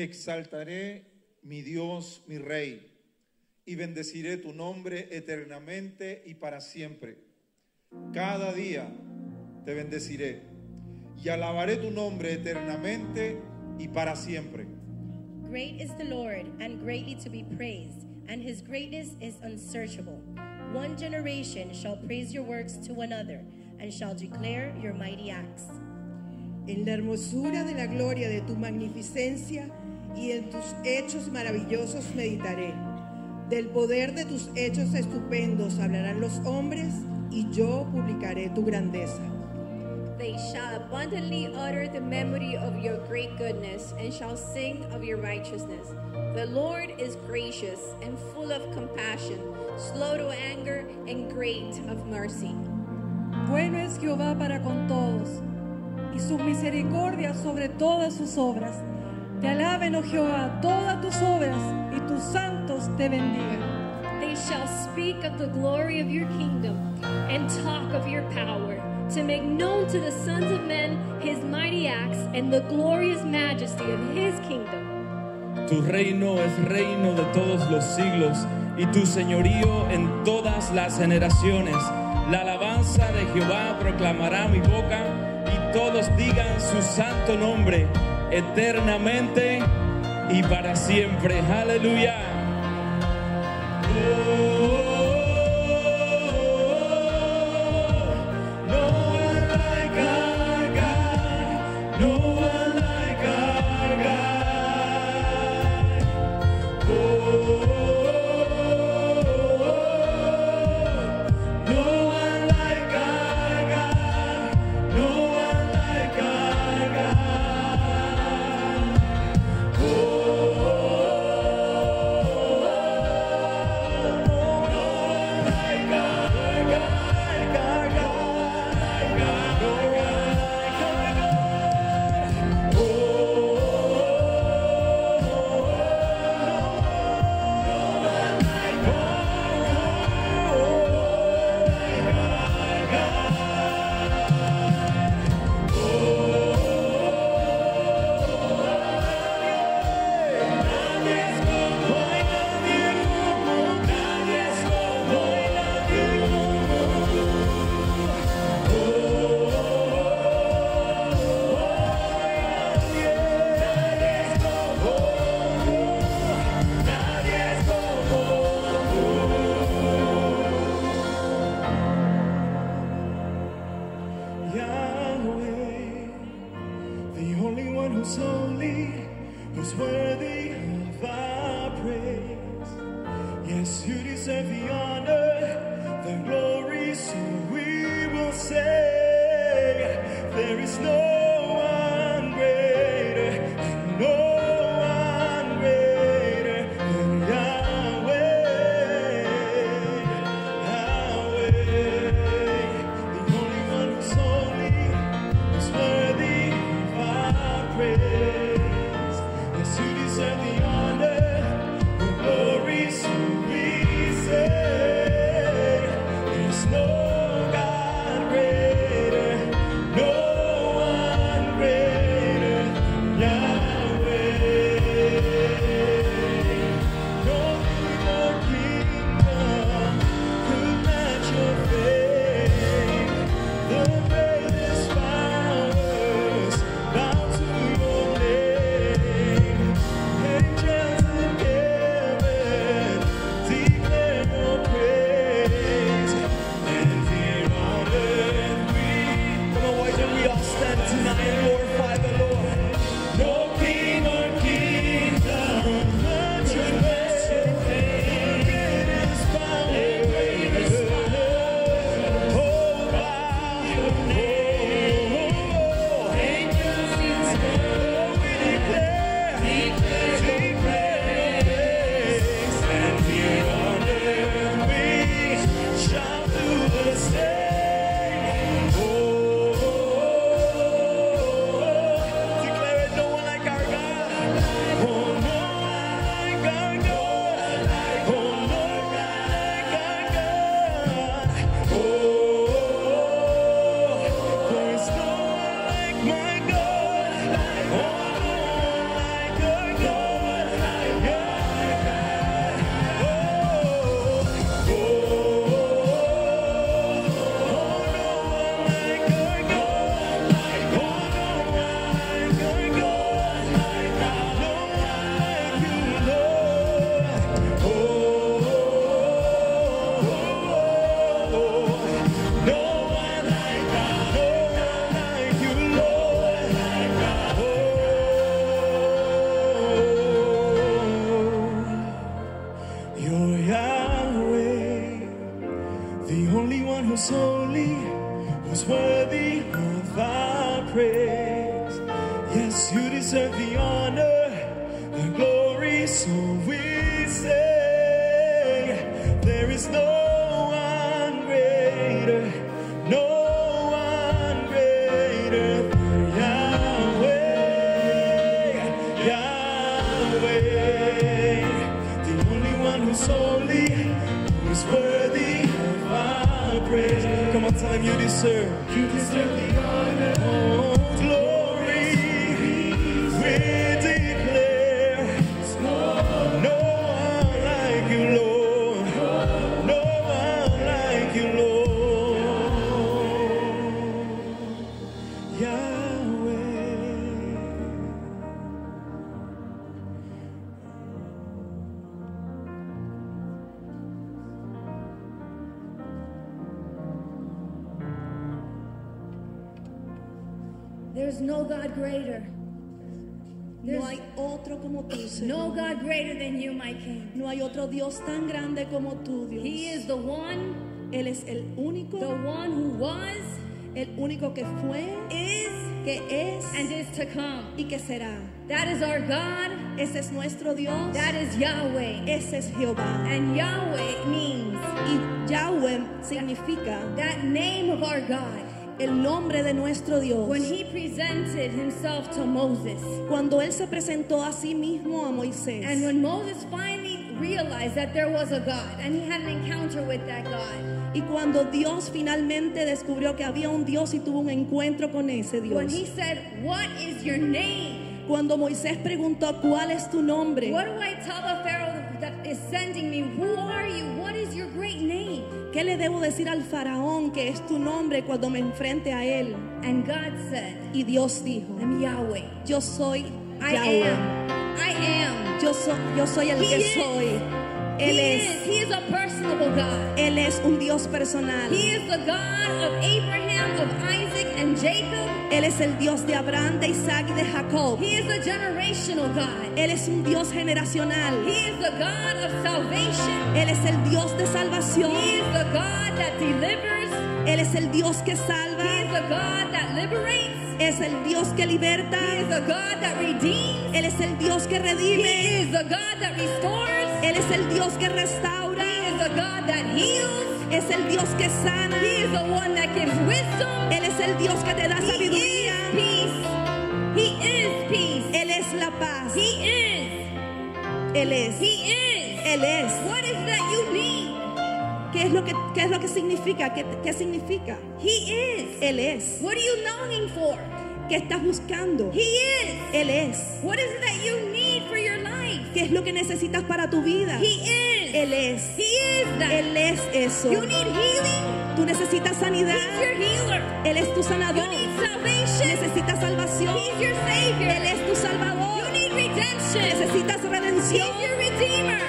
Te exaltaré, mi Dios, mi Rey, y bendeciré tu nombre eternamente y para siempre. Cada día te bendeciré y alabaré tu nombre eternamente y para siempre. Great is the Lord and greatly to be praised, and his greatness is unsearchable. One generation shall praise your works to another, and shall declare your mighty acts. En la hermosura de la gloria de tu magnificencia y en tus hechos maravillosos meditaré. Del poder de tus hechos estupendos hablarán los hombres y yo publicaré tu grandeza. They shall abundantly utter the memory of your great goodness and shall sing of your righteousness. The Lord is gracious and full of compassion, slow to anger and great of mercy. Bueno es Jehová para con todos, y su misericordia sobre todas sus obras. Te alaben, oh Jehová, todas tus obras, y tus santos te bendigan. They shall speak of the glory of your kingdom and talk of your power, to make known to the sons of men his mighty acts and the glorious majesty of his kingdom. Tu reino es reino de todos los siglos y tu señorío en todas las generaciones. La alabanza de Jehová proclamará mi boca y todos digan su santo nombre eternamente y para siempre. Aleluya. Único que fue, is, que es and is to come. y que será. That is our God. Ese es nuestro Dios. That is Yahweh. Ese es Jehová. And Yahweh means Y Yahweh significa that name of our God. el nombre de nuestro Dios. When he presented himself to Moses, Cuando él se presentó a sí mismo a Moisés. and when Moses finally realized that there was a God and he had an encounter with that God, Y cuando Dios finalmente descubrió que había un Dios y tuvo un encuentro con ese when Dios. he said, What is your name? Cuando Moisés preguntó, ¿cuál es tu nombre? What do I tell the Pharaoh that is sending me? Who are you? What is your great name? ¿Qué le debo decir al faraón que es tu nombre cuando me enfrente a él? And God said, Y Dios dijo, I'm Yahweh. yo soy I Yahweh. am. I am. Yo, soy, yo soy el He que is. soy. Él he es, is. He is a personable God. él es un Dios personal. He is the God of Abraham, of Isaac, and Jacob. Él es el Dios de Abraham, de Isaac y de Jacob. He is a generational God. Él es un Dios generacional. He is the God of salvation. Él es el Dios de salvación. He is the God that delivers. Él es el Dios que He is salva. the God that liberates. Es el Dios que liberta. He is the God that redeems. Él es el Dios que He redime. is the God that restores. Él es el Dios que restaura. He is the God that heals. Es el Dios que sana. He is the one that gives wisdom. Él es el Dios que te da He is sabiduría. peace. He is peace. Él es la paz. He is. Él es. He is. Él es. What is that you need? ¿Qué es lo que, qué es lo que significa? ¿Qué, qué significa? He is. Él es. What are you longing for? ¿Qué estás buscando? He is. Él es. What is it that you need? ¿Qué es lo que necesitas para tu vida? He is. Él es. He is that. Él es eso. You need healing. Tú necesitas sanidad. He's your healer. Él es tu You sanador. need salvation. Necesitas salvación. He's your savior. Él es tu salvador. You need redemption. Necesitas He's redención. your redeemer.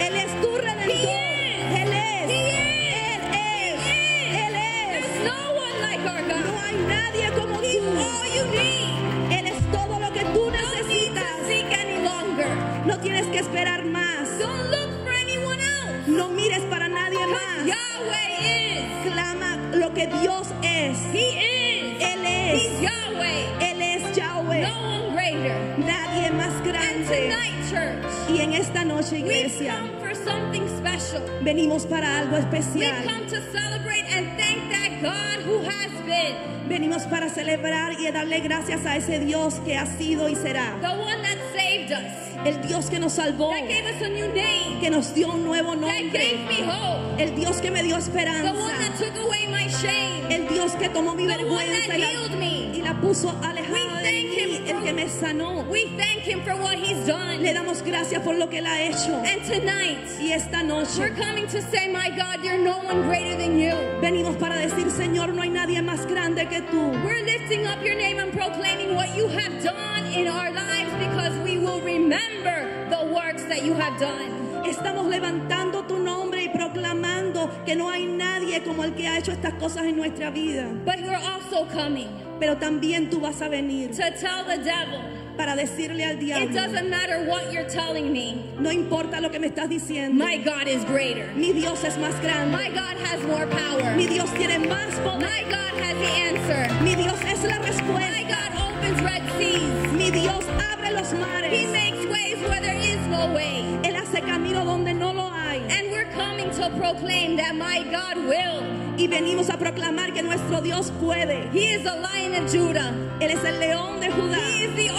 Special. venimos para algo especial. come to celebrate and thank that God who has been, Venimos para celebrar y darle gracias a ese Dios que ha sido y será. the one that saved us, El Dios que nos salvó, that gave us a new name, que nos dio un nuevo that gave nombre. me hope, El Dios que me dio the one that esperanza. took away my shame, El Dios que tomó mi the one vergüenza that y la, me. y la puso We alejada de mí. El que me sanó. We Him for what He's done. Le damos gracias por lo que Él ha hecho. And tonight, Y esta we're noche coming to say, My God, you're no one greater than you. venimos para decir, Señor, no hay nadie más grande que tú. We're lifting up your name and proclaiming what you have done in our lives because we will remember the works that you have done. Estamos levantando tu nombre y proclamando que no hay nadie como el que ha hecho estas cosas en nuestra vida. But we're also coming Pero también tú vas a venir to tell the devil para decirle al it doesn't matter what you're telling me, no importa lo que me estás diciendo, my God is greater. mi Dios es más grande, My God has more power. mi Dios tiene más poder, My God has the answer. mi Dios es la respuesta. My God opens red seas. mi Dios abre los mares. He makes ways where there is no way. Él hace camino donde no lo hay. And we're coming to proclaim that my God will. Y venimos a proclamar que nuestro Dios puede. He is the lion of Judah. Él es el león de Judá. He is the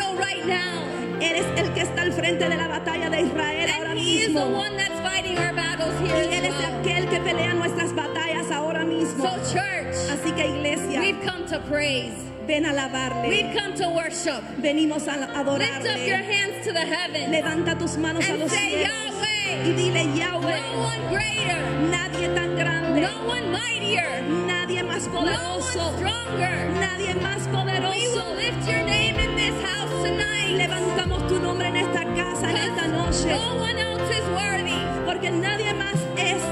Israel right now. Él el que está al frente de la batalla de Israel ahora is the mismo. one that's fighting our battles Y here Él as es aquel que pelea nuestras batallas ahora mismo. So church, Así que iglesia, we've come to praise. ven a alabarle. We've come to worship. Venimos a Lift up your adorarle. hands to the heavens Levanta tus manos a los say cielos Yahweh. y dile No Yahweh. one greater. Nadie tan grande, No one mightier. nadie más No one poderoso, stronger. nadie más We will poderoso. lift your name in this house tonight. Levantamos tu nombre en esta casa, en esta noche, no one else is worthy. porque nadie más es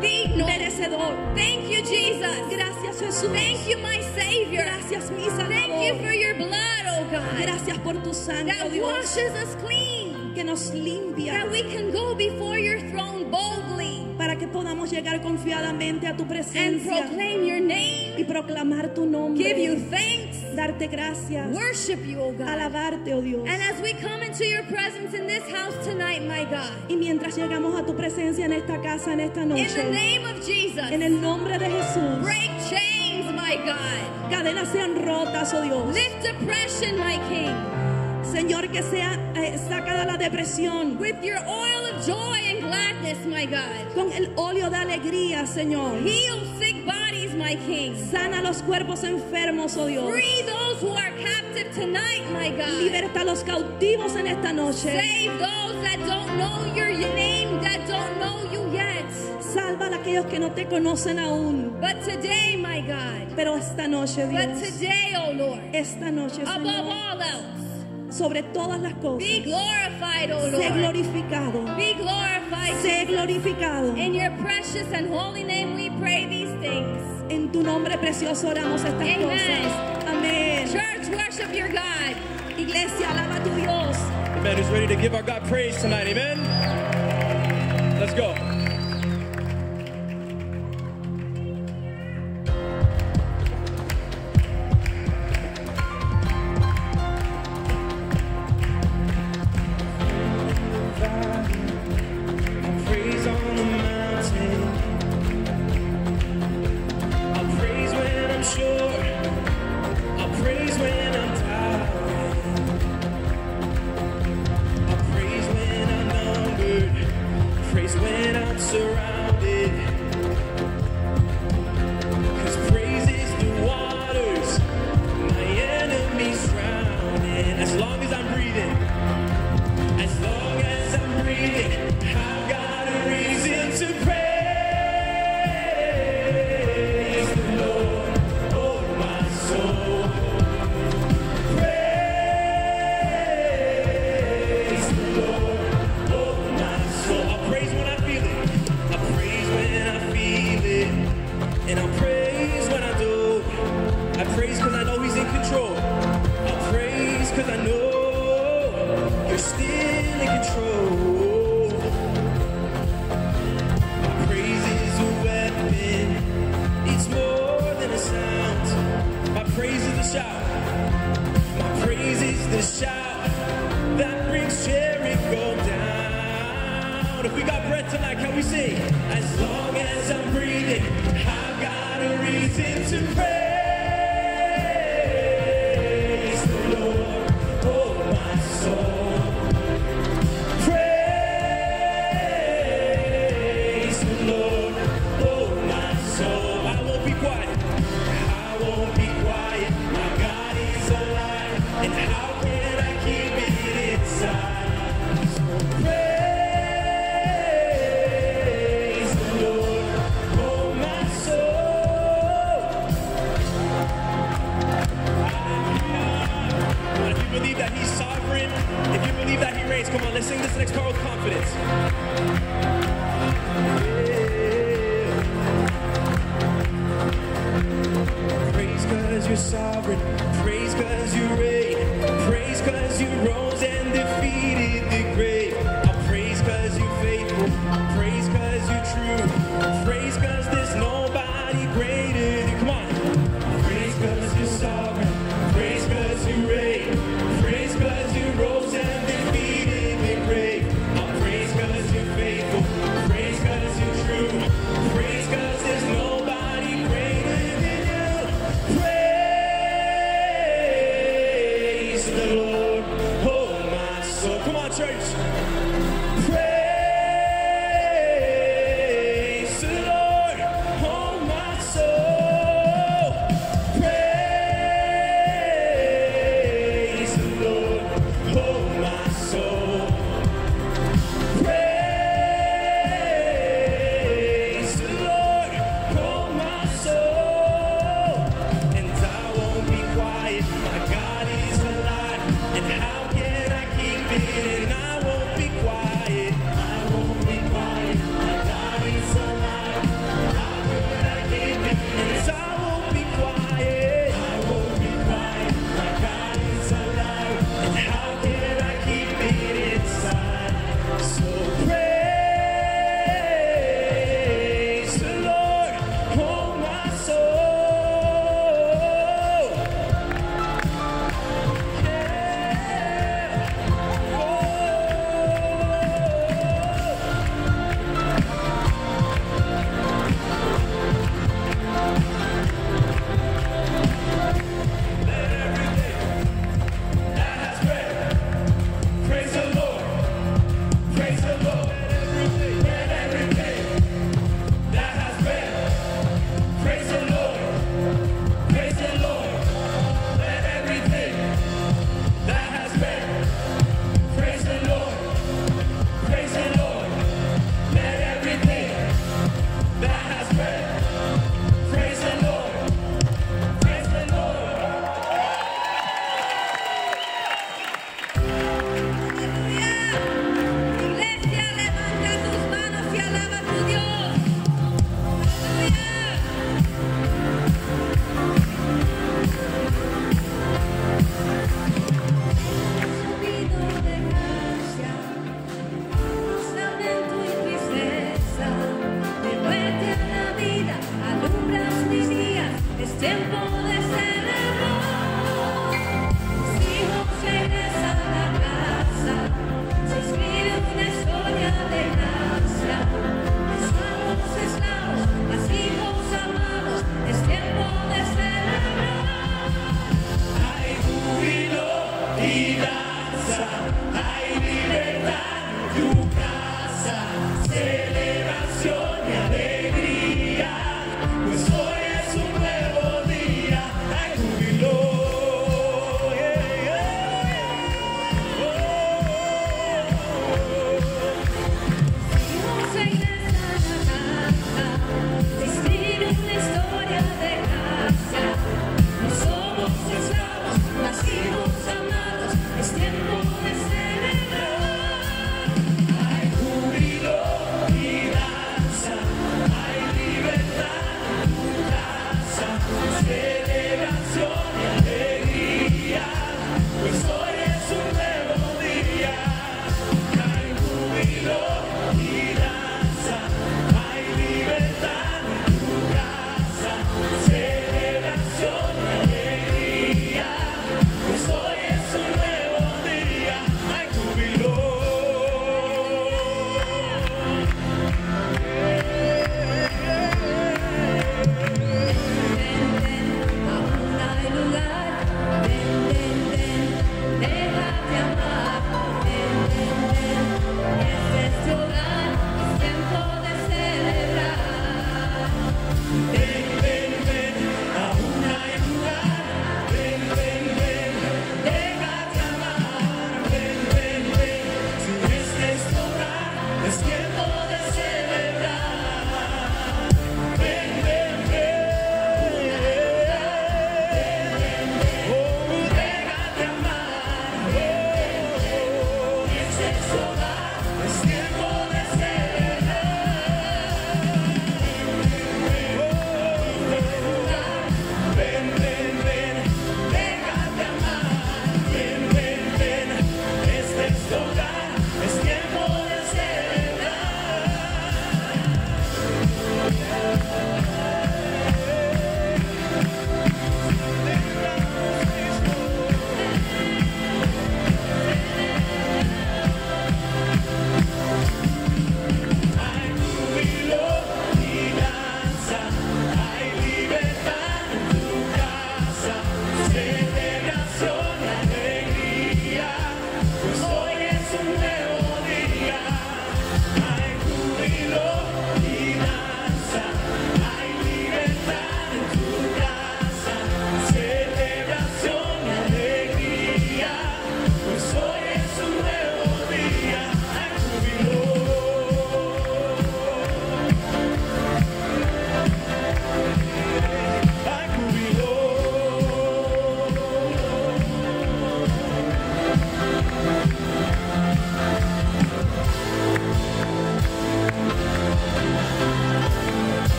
Digno. merecedor. Thank you, Jesus. Gracias Jesús. Thank you, my Savior. Gracias mi Thank you for Salvador. your blood, oh God, Gracias por tu sangre, oh that Dios, washes us clean, que nos limpia that we can go before your throne boldly para que podamos llegar confiadamente a tu and presencia proclaim your name, y proclamar tu give you nombre, thanks, darte gracias, worship you, oh God. alabarte, oh Dios. And as we come into your presence in this house tonight, my God, Y mientras llegamos a tu presencia en esta casa, en esta in the noche, name of Jesus, en el nombre de Jesús, break chains, my God. cadenas sean rotas, oh Dios. Lift depression, my King, Señor, que sea eh, sacada la depresión with your oil of joy and gladness, my God. con el óleo de alegría, Señor. Heal sick bodies, my King. Sana los cuerpos enfermos, oh Dios. Free those who are captive tonight, my God. Liberta a los cautivos en esta noche. Save those that don't know your name, that don't know you yet. Salva a aquellos que no te conocen aún. But today, my God, Pero esta noche, but Dios, today, oh Lord, esta noche, above Señor, all else, sobre todas las cosas, be glorified, oh sé Lord. glorificado. Be glorified. Sé glorificado. In your precious and holy name we pray these things. En tu nombre precioso oramos estas Amen. cosas. Amén. Church, worship your God. Iglesia, alaba a tu Dios. Amen. Who's ready to give our God praise tonight? Amen. Let's go.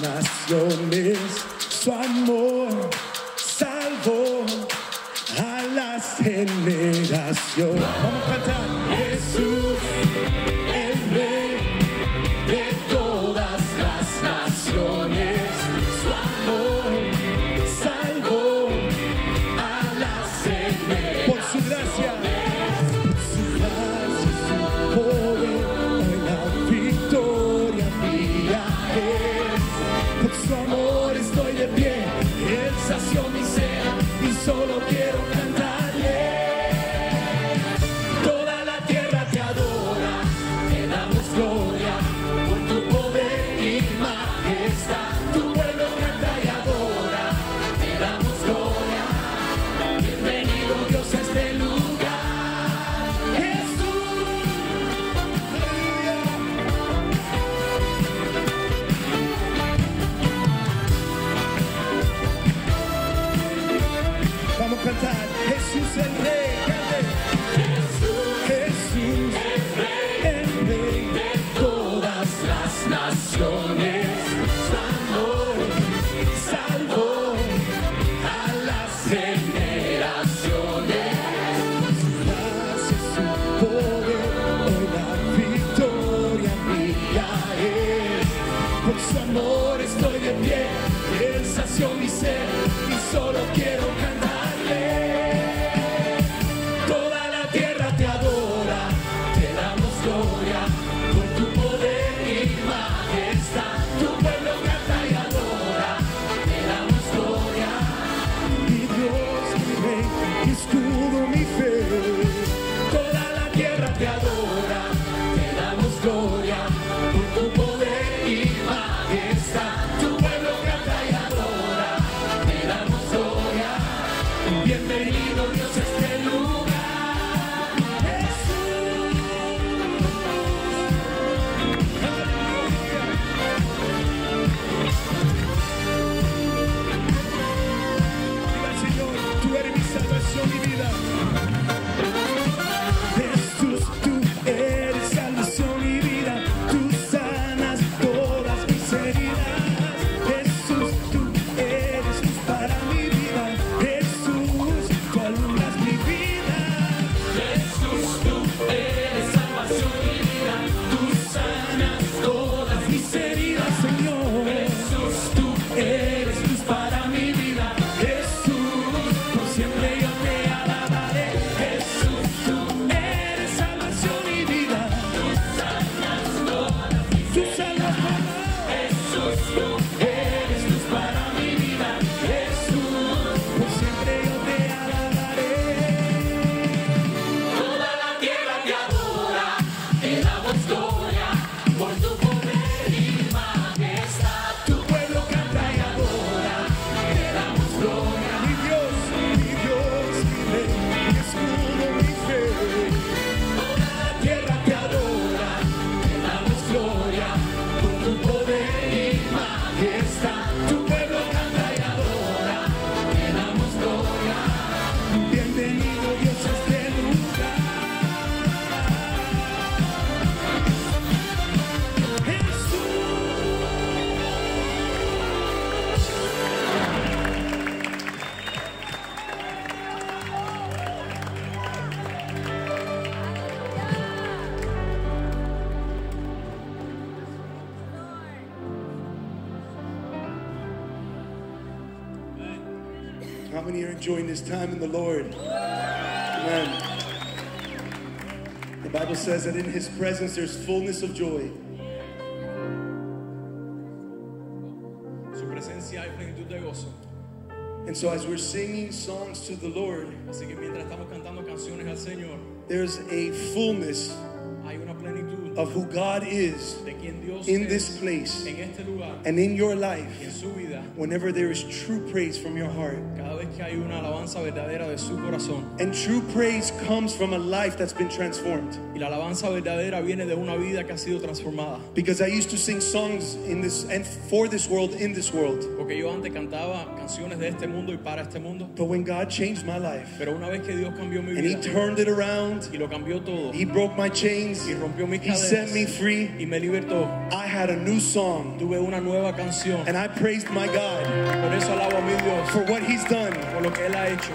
naciones. says that in his presence there's fullness of joy. And so as we're singing songs to the Lord, Así que mientras estamos cantando canciones al Señor, there's a fullness. Hay una plenitud of who God is in this place and in your life whenever there is true praise from your heart. And true praise comes from a life that's been transformed. Because I used to sing songs in this and for this world in this world. But when God changed my life, and He turned it around, He broke my chains, He set me free. y me libertó. I had a new song, Tuve una nueva canción. and I praised my God Por eso alabo a mi Dios for what He's done. por lo que Él ha hecho.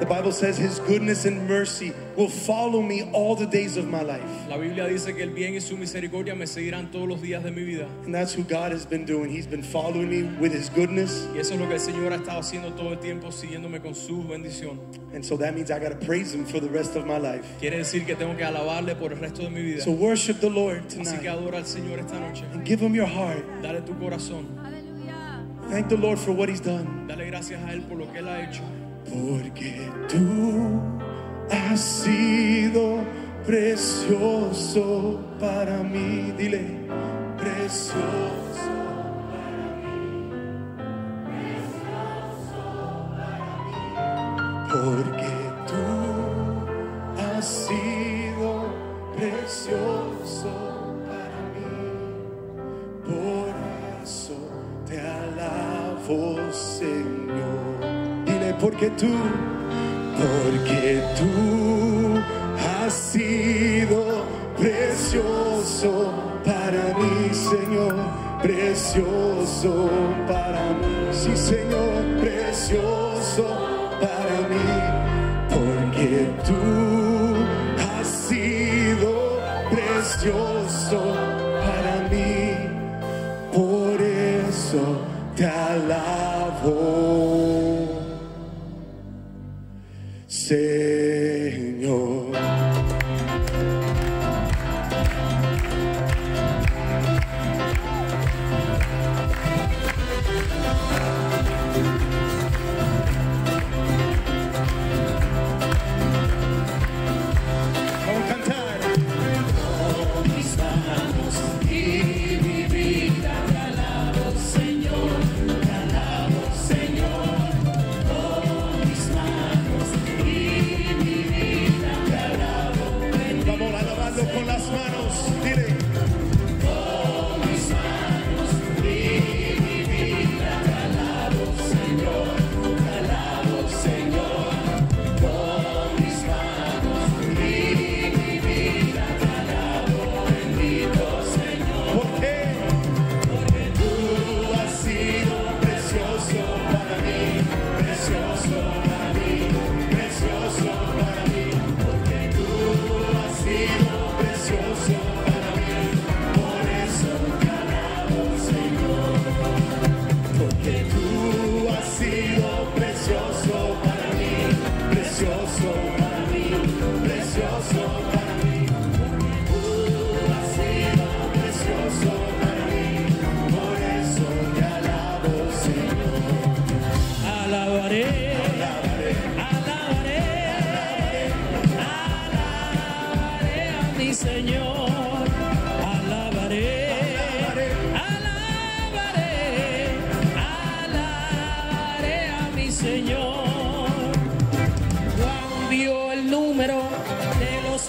The Bible says His goodness and mercy will follow me all the days of my life. La Biblia dice que el bien y su misericordia me seguirán todos los días de mi vida. And that's who God has been doing. He's been following me with His goodness. Y eso es lo que el Señor ha estado haciendo todo el tiempo, siguiéndome con su bendición. And so that means I got to praise Him for the rest of my life. Quiere decir que tengo que alabarle por el resto de mi vida. So worship the Lord Así que tonight adora al Señor esta noche. and give Him your heart. Dale tu corazón. Thank the Lord for what He's done. Dale gracias a Él por lo que Él ha hecho. Porque tú has sido precioso para mí. Dile, precioso. Porque tú has sido precioso para mí. Por eso te alabo, Señor. Porque tú, porque tú has sido precioso para mí, Señor. Precioso para mí, sí, Señor, precioso para mí, porque tú has sido precioso para mí, por eso te alabo, Señor.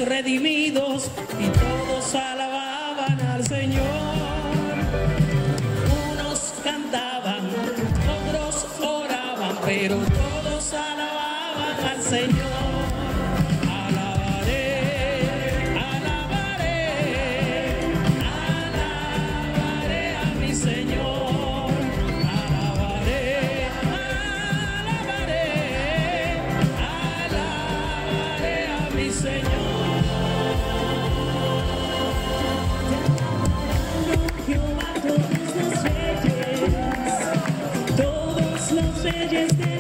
Redimidos reyes,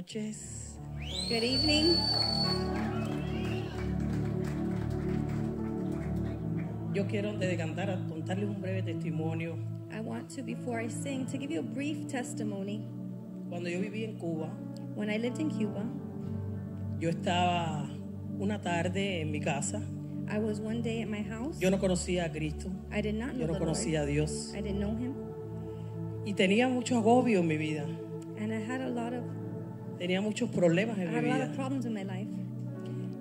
noches. Good evening. Yo quiero antes de cantar contarles un breve testimonio. I want to before I sing to give you a brief testimony. Cuando yo viví en Cuba, when I lived in Cuba, yo estaba una tarde en mi casa. I was one day at my house. Yo no conocía a Cristo. I did not know yo no conocía Lord. a Dios. I didn't know him. Y tenía mucho agobio en mi vida. Tenía muchos problemas en mi vida.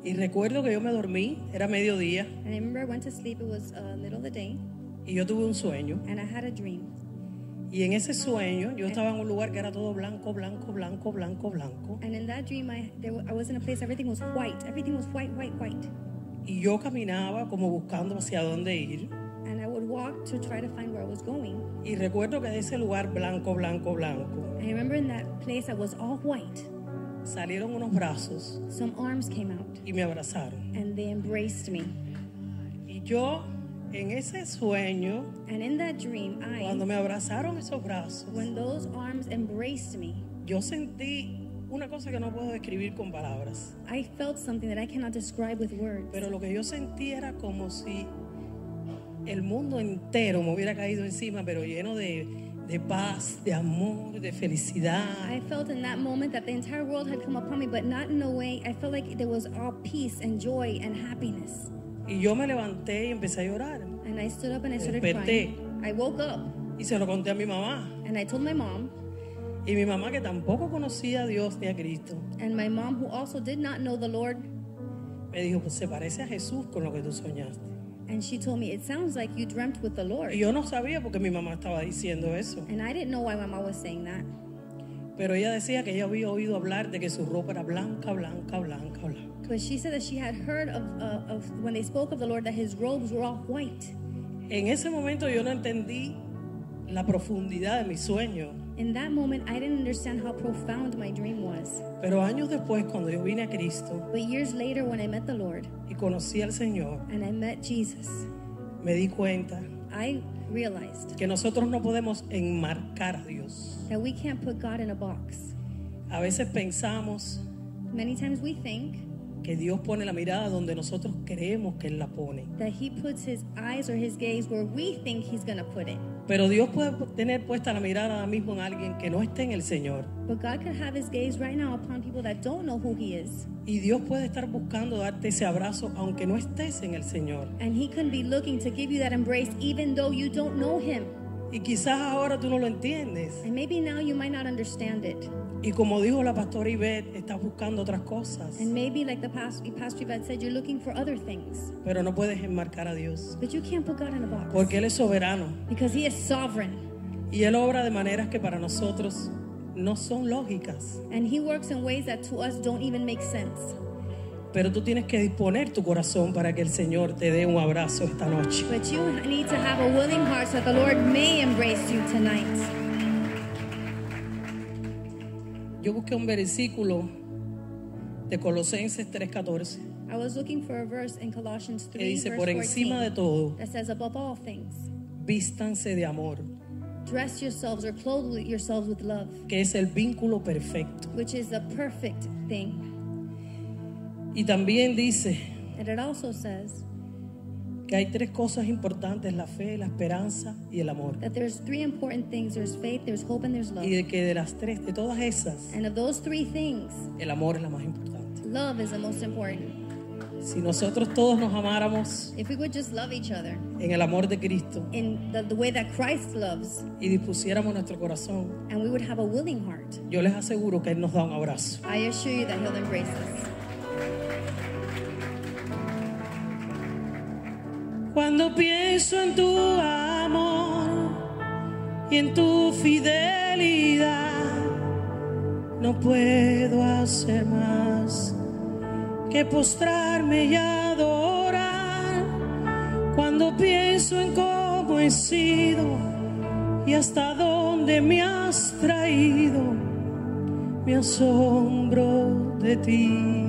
Y recuerdo que yo me dormí, era mediodía. Y yo tuve un sueño. Y en ese sueño yo estaba en un lugar que era todo blanco, blanco, blanco, blanco, blanco. Y yo caminaba como buscando hacia dónde ir. walked to try to find where I was going. Y recuerdo que de ese lugar blanco, blanco, blanco, I remember in that place that was all white, salieron unos brazos some arms came out y me abrazaron. and they embraced me. Y yo, en ese sueño, And in that dream, cuando me abrazaron esos brazos, when those arms embraced me, yo sentí una cosa que no puedo describir con palabras. I felt something that I cannot describe with words. Pero lo que yo sentí era como si el mundo entero me hubiera caído encima, pero lleno de, de paz, de amor, de felicidad. I felt in that moment that the entire world had come upon me, but not in a way. I felt like there was all peace and joy and happiness. Y yo me levanté y empecé a llorar. And I stood up and I started Desperté. crying. I woke up Y se lo conté a mi mamá. and I told my mom, Y mi mamá, que tampoco conocía a Dios ni a Cristo, and my mom, who also did not know the Lord, me dijo, pues se parece a Jesús con lo que tú soñaste. And she told me, It sounds like you dreamt with the Lord. Y yo no sabía porque mi mamá estaba diciendo eso. And I didn't know why my mom was saying that. Pero ella decía que ella había oído hablar de que su ropa era blanca, blanca, blanca, blanca. But she said that she had heard of, uh, of when they spoke of the Lord that his robes were all white. En ese momento yo no entendí la profundidad de mi sueño. In that moment, I didn't understand how profound my dream was. Pero años después, cuando yo vine a Cristo But years later, when I met the Lord conocí al Señor, and I met Jesus, me di cuenta I realized que nosotros no podemos enmarcar a Dios. that we can't put God in a box. A veces pensamos Many times we think que Dios pone la mirada donde nosotros creemos que Él la pone. that He puts His eyes or His gaze where we think He's going to put it. Pero Dios puede tener puesta la mirada ahora mismo en alguien que no esté en el Señor. But God could have His gaze right now upon people that don't know who He is. Y Dios puede estar buscando darte ese abrazo aunque no estés en el Señor. And He can be looking to give you that embrace even though you don't know Him. Y quizás ahora tú no lo entiendes. And maybe now you might not understand it. Y como dijo la pastora Ivette, estás buscando otras cosas. And maybe, like the past, Pastor Yvette said, you're looking for other things. Pero no puedes enmarcar a Dios. But you can't put God in a box. Porque Él es soberano. Because He is sovereign. Y Él obra de maneras que para nosotros no son lógicas. And He works in ways that to us don't even make sense. Pero tú tienes que disponer tu corazón para que el Señor te dé un abrazo esta noche. But you need to have a willing heart so that the Lord may embrace you tonight. Yo busqué un versículo de Colosenses 3:14 I was looking for a verse in Colossians que 3, dice, verse por encima de 14, todo, that says, above all things, vístanse de amor, dress yourselves or clothe yourselves with love, que es el vínculo perfecto. which is the perfect thing. Y también dice And it also says que hay tres cosas importantes, la fe, la esperanza y el amor. that there's three important things. There's faith, there's hope, and there's love. Y de que de las tres, de todas esas, And of those three things, el amor es la más importante. love is the most important. Si nosotros todos nos amáramos If we would just love each other en el amor de Cristo in the, the way that Christ loves, y dispusiéramos nuestro corazón, and we would have a willing heart, yo les aseguro que Él nos da un abrazo. I assure you that He'll embrace us. Cuando pienso en tu amor y en tu fidelidad, no puedo hacer más que postrarme y adorar. Cuando pienso en cómo he sido y hasta dónde me has traído, me asombro de ti.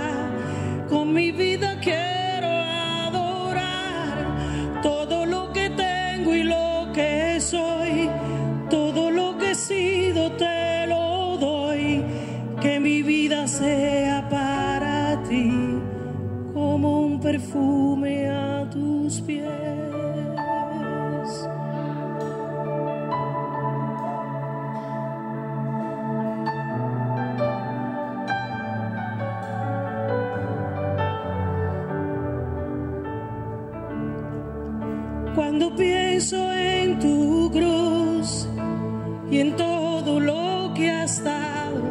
Y en todo lo que has dado,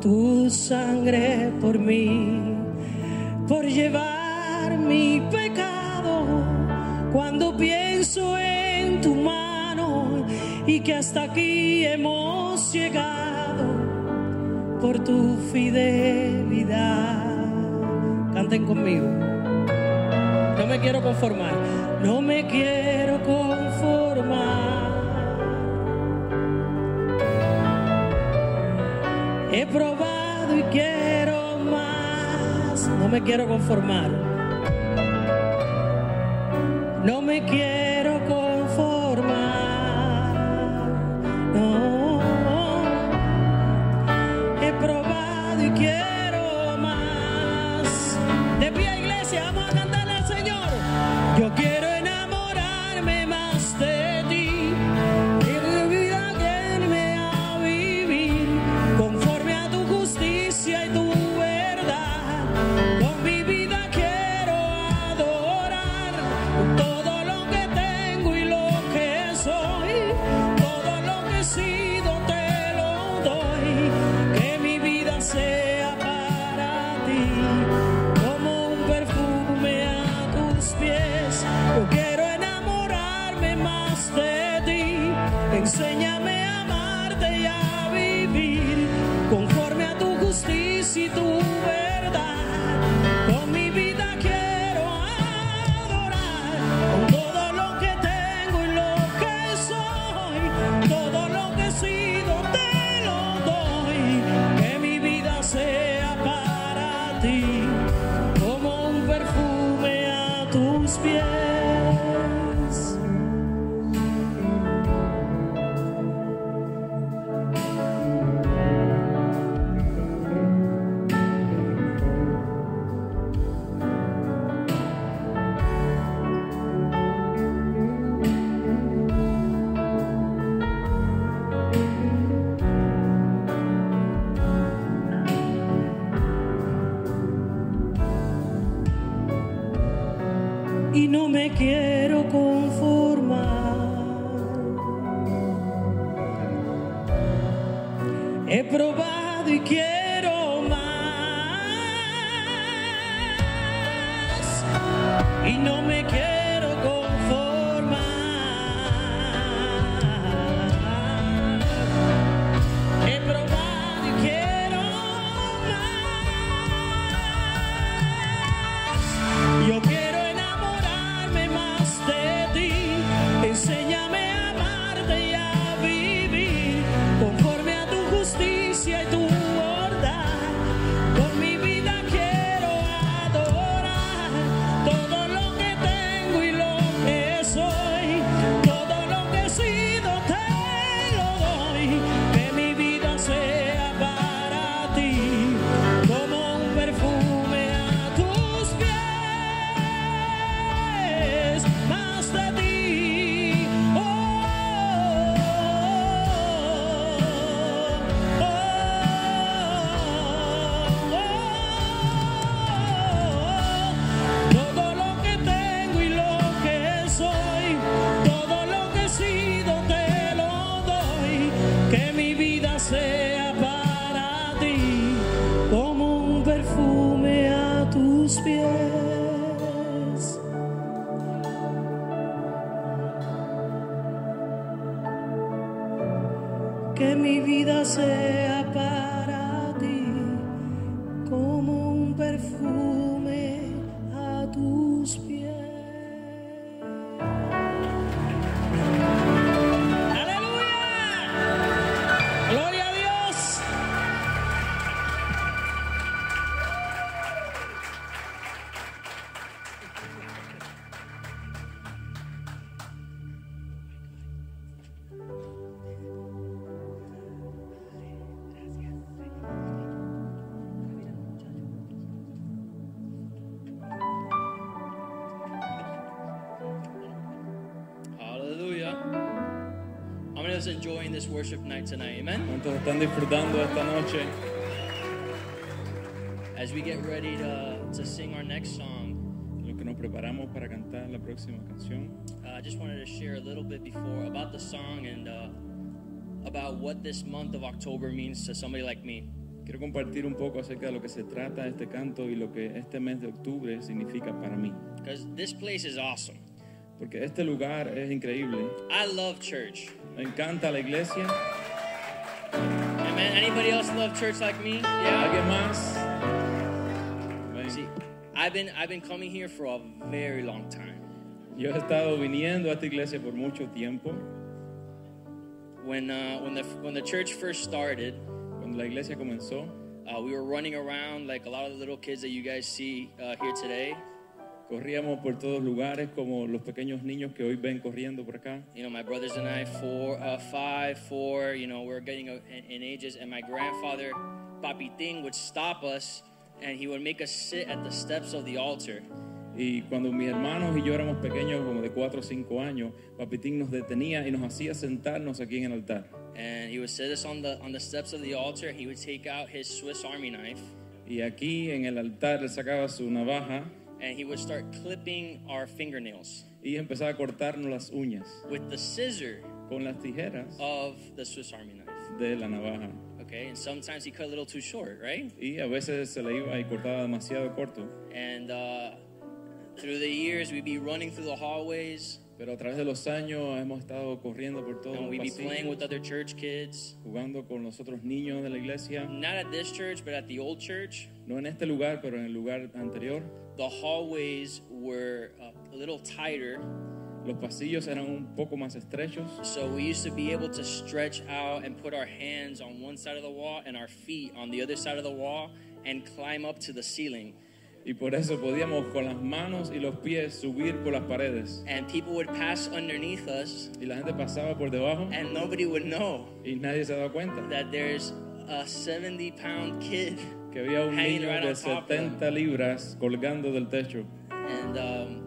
tu sangre por mí, por llevar mi pecado. Cuando pienso en tu mano y que hasta aquí hemos llegado por tu fidelidad. Canten conmigo. No me quiero conformar, no me quiero conformar. He probado y quiero más, no me quiero conformar. No me quiero conformar. No. He probado y quiero más. De pie, iglesia, vamos a cantarle al Señor. Yo quiero nos preparamos para cantar la próxima canción. uh, I just wanted to share a little bit before about the song and uh, about what this month of October means to somebody like me. Quiero compartir un poco acerca de lo que se trata este canto y lo que este mes de octubre significa para mí. Because this place is awesome. Porque este lugar es increíble. I love church. Me encanta la iglesia. Amen. Anybody else love church like me? Yeah. ¿Alguien más? I've been I've been coming here for a very long time. Yo he estado viniendo a esta iglesia por mucho tiempo. When uh, when the when the church first started, Cuando la iglesia comenzó, uh, we were running around like a lot of the little kids that you guys see uh, here today. corríamos por todos lugares como los pequeños niños que hoy ven corriendo por acá. You know, my brothers and I, four, uh, five, four. You know, we're getting uh, in, in ages, and my grandfather, Papitín, would stop us, and he would make us sit at the steps of the altar. Y cuando mis hermanos y yo éramos pequeños, como de 4 o 5 años, Papitín nos detenía y nos hacía sentarnos aquí en el altar. And he would sit us on the on the steps of the altar. He would take out his Swiss Army knife, Y aquí en el altar él sacaba su navaja and he would start clipping our fingernails y empezaba a cortarnos las uñas with the scissor con las tijeras of the Swiss Army knife. de la navaja. Okay, and sometimes he cut a little too short, right? Y a veces se le iba y cortaba demasiado corto. And uh, through the years, we'd be running through the hallways, Pero a través de los años hemos estado corriendo por todos and los we'd be playing with pasillos, other church kids. jugando con los otros niños de la iglesia. Not at this church, but at the old church. No en este lugar, pero en el lugar anterior. The hallways were uh, a little tighter, Los pasillos eran un poco más estrechos. so we used to be able to stretch out and put our hands on one side of the wall and our feet on the other side of the wall and climb up to the ceiling. Y por eso podíamos con las manos y los pies subir por las paredes. And people would pass underneath us, Y la gente pasaba por debajo and nobody would know y nadie se daba cuenta that there's a 70 pound kid. que había un niño right de on top of them. 70 libras colgando del techo. And um,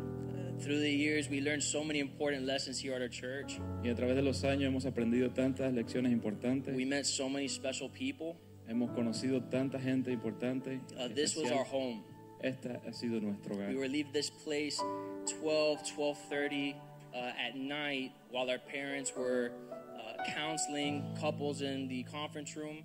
through the years, we learned so many important lessons here at our church. Y a través de los años hemos aprendido tantas lecciones importantes. We met so many special people. Hemos conocido tanta gente importante. Uh, this was our home. Esta ha sido nuestro hogar. We would leave this place 12, 12:30 uh, at night while our parents were uh, counseling couples in the conference room.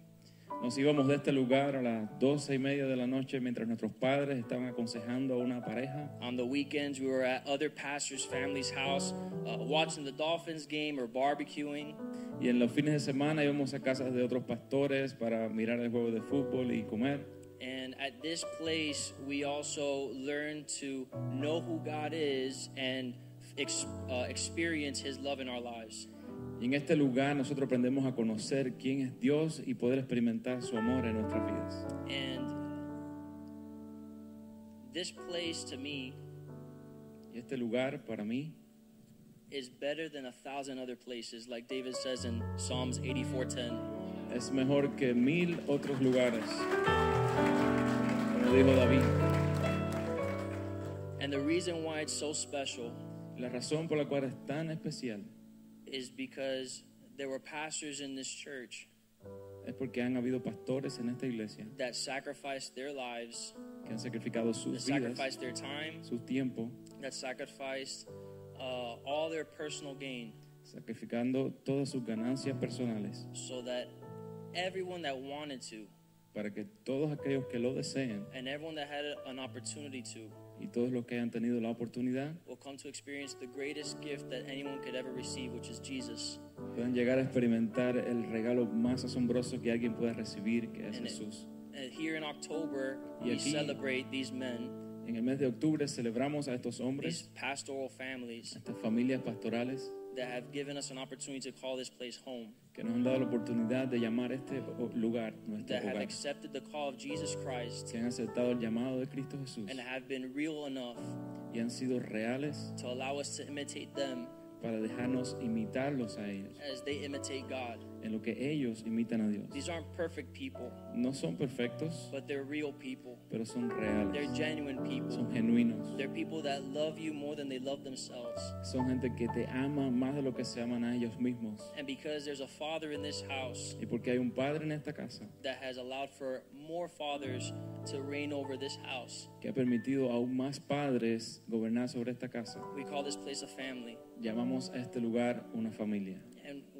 Nos íbamos de este lugar a las doce y media de la noche mientras nuestros padres estaban aconsejando a una pareja. On the weekends, we were at other pastors' families' house, uh, watching the Dolphins game or barbecuing. Y en los fines de semana íbamos a casas de otros pastores para mirar el juego de fútbol y comer. And at this place, we also learn to know who God is and ex- uh, experience His love in our lives. Y en este lugar nosotros aprendemos a conocer quién es Dios y poder experimentar su amor en nuestras vidas. And this place to me Y este lugar para mí is better than a thousand other places, like David says in Psalms 84:10. es mejor que mil otros lugares. Como dijo David, And the reason why it's so special la razón por la cual es tan especial is because there were pastors in this church es porque han habido pastores en esta iglesia that sacrificed their lives, que han sacrificado that sus vidas, sacrificed their time, su tiempo, that sacrificed uh, all their personal gain sacrificando todas sus ganancias personales so that everyone that wanted to para que todos aquellos que lo deseen and everyone that had an opportunity to y todos los que hayan tenido la oportunidad will come to experience the greatest gift that anyone could ever receive, which is Jesus. puedan llegar a experimentar el regalo más asombroso que alguien pueda recibir, que es And it- Jesús. And here in October, Y we aquí- celebrate these men, En el mes de octubre celebramos a estos these hombres, pastoral families a estas familias pastorales that have given us an opportunity to call this place home, que nos han dado la oportunidad de llamar este lugar nuestro that have hogar, accepted the call of Jesus Christ, que han aceptado el llamado de Cristo Jesús. and have been real enough y han sido reales to allow us to imitate them para dejarnos imitarlos a ellos, as they imitate God. En lo que ellos imitan a Dios. These aren't perfect people, No son perfectos, but they're real people. pero son They're reales, genuine people. son genuinos. They're people that love you more than they love themselves. Son gente que te ama más de lo que se aman a ellos mismos. And because there's a father in this house Y porque hay un padre en esta casa that has allowed for more fathers to reign over this house, que ha permitido a aún más padres gobernar sobre esta casa, we call this place a family. llamamos a este lugar una familia.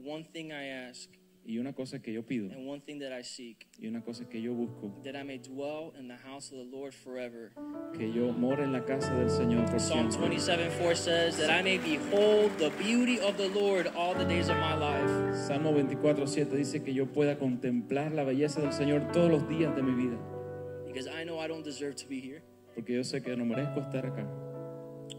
One thing I ask Y una cosa que yo pido, and one thing that I seek, y una cosa que yo busco, that I may dwell in the house of the Lord forever. que yo more en la casa del Señor por Psalm siempre. 27 4 says that I may behold the beauty of the Lord all the days of my life. Salmo 24, 7 dice que yo pueda contemplar la belleza del Señor todos los días de mi vida, Because I know I don't deserve to be here. porque yo sé que no merezco estar acá.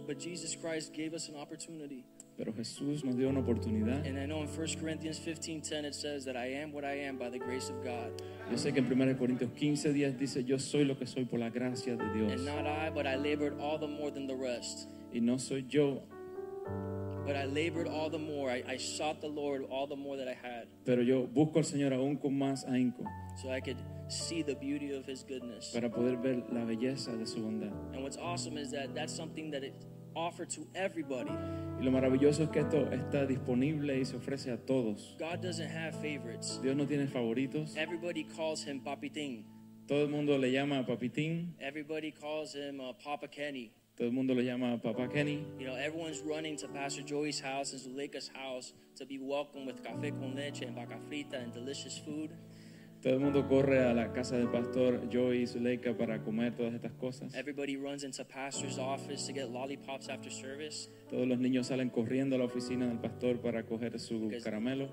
But Jesus Christ gave us an opportunity. Pero Jesús nos dio una oportunidad. And I know in 1 Corinthians 15 10 it says that I am what I am by the grace of God. Yo sé que en 1 Corintios 15 días dice, yo soy lo que soy por la gracia de Dios. And not I, but I labored all the more than the rest. Y no soy yo, But I labored all the more. I, I sought the Lord all the more that I had. pero yo busco al Señor aún con más ahínco So I could see the beauty of His goodness. para poder ver la belleza de su bondad. And what's awesome is that that's something that it offered to everybody. Y lo maravilloso es que esto está disponible y se ofrece a todos. God doesn't have favorites. Dios no tiene favoritos. Everybody calls him Papitín. Todo el mundo le llama Papitín. Everybody calls him uh, Papa Kenny. Todo el mundo le llama Papá Kenny. You know, everyone's running to Pastor Joey's house and Zuleika's house to be welcomed with café con leche and vaca frita and delicious food. Todo el mundo corre a la casa del pastor Joey y Zuleika para comer todas estas cosas. Everybody runs into pastor's office to get lollipops after service. Todos los niños salen corriendo a la oficina del pastor para coger su caramelo.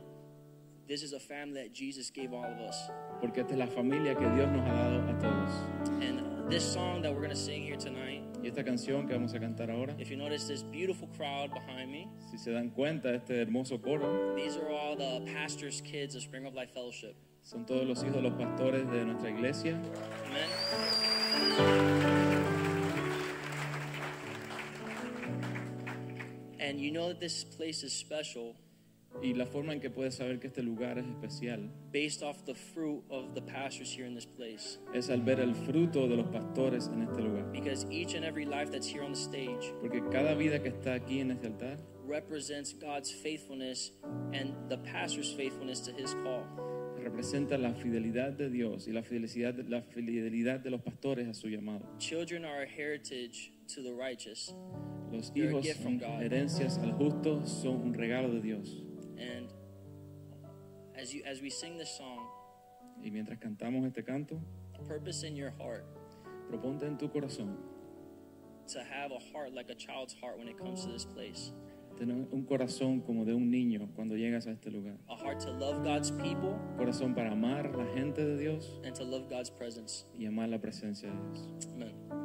This is a family that Jesus gave all of us. Porque esta es la familia que Dios nos ha dado a todos. And this song that we're going to sing here tonight, Y esta canción que vamos a cantar ahora, if you notice this beautiful crowd behind me, si se dan cuenta, este hermoso coro, these are all the pastor's kids of Spring of Life Fellowship. Son todos los hijos de los pastores de nuestra iglesia. Amen. And you know that this place is special Y la forma en que puedes saber que este lugar es especial based off the fruit of the pastors here in this place. es al ver el fruto de los pastores en este lugar. Because each and every life that's here on the stage Porque cada vida que está aquí en este altar represents God's faithfulness and the pastor's faithfulness to his call. Representa la fidelidad de Dios y la fidelidad, la fidelidad de los pastores a su llamado. Children are a heritage to the righteous. Los hijos son herencias al justo, son un regalo de Dios. And as you as we sing this song, Y mientras cantamos este canto, purpose in your heart proponte en tu corazón to have a heart like a child's heart when it comes to this place. Tener un corazón como de un niño cuando llegas a este lugar. A heart to love God's people Corazón para amar la gente de Dios and to love God's presence. y amar la presencia de Dios. Amen.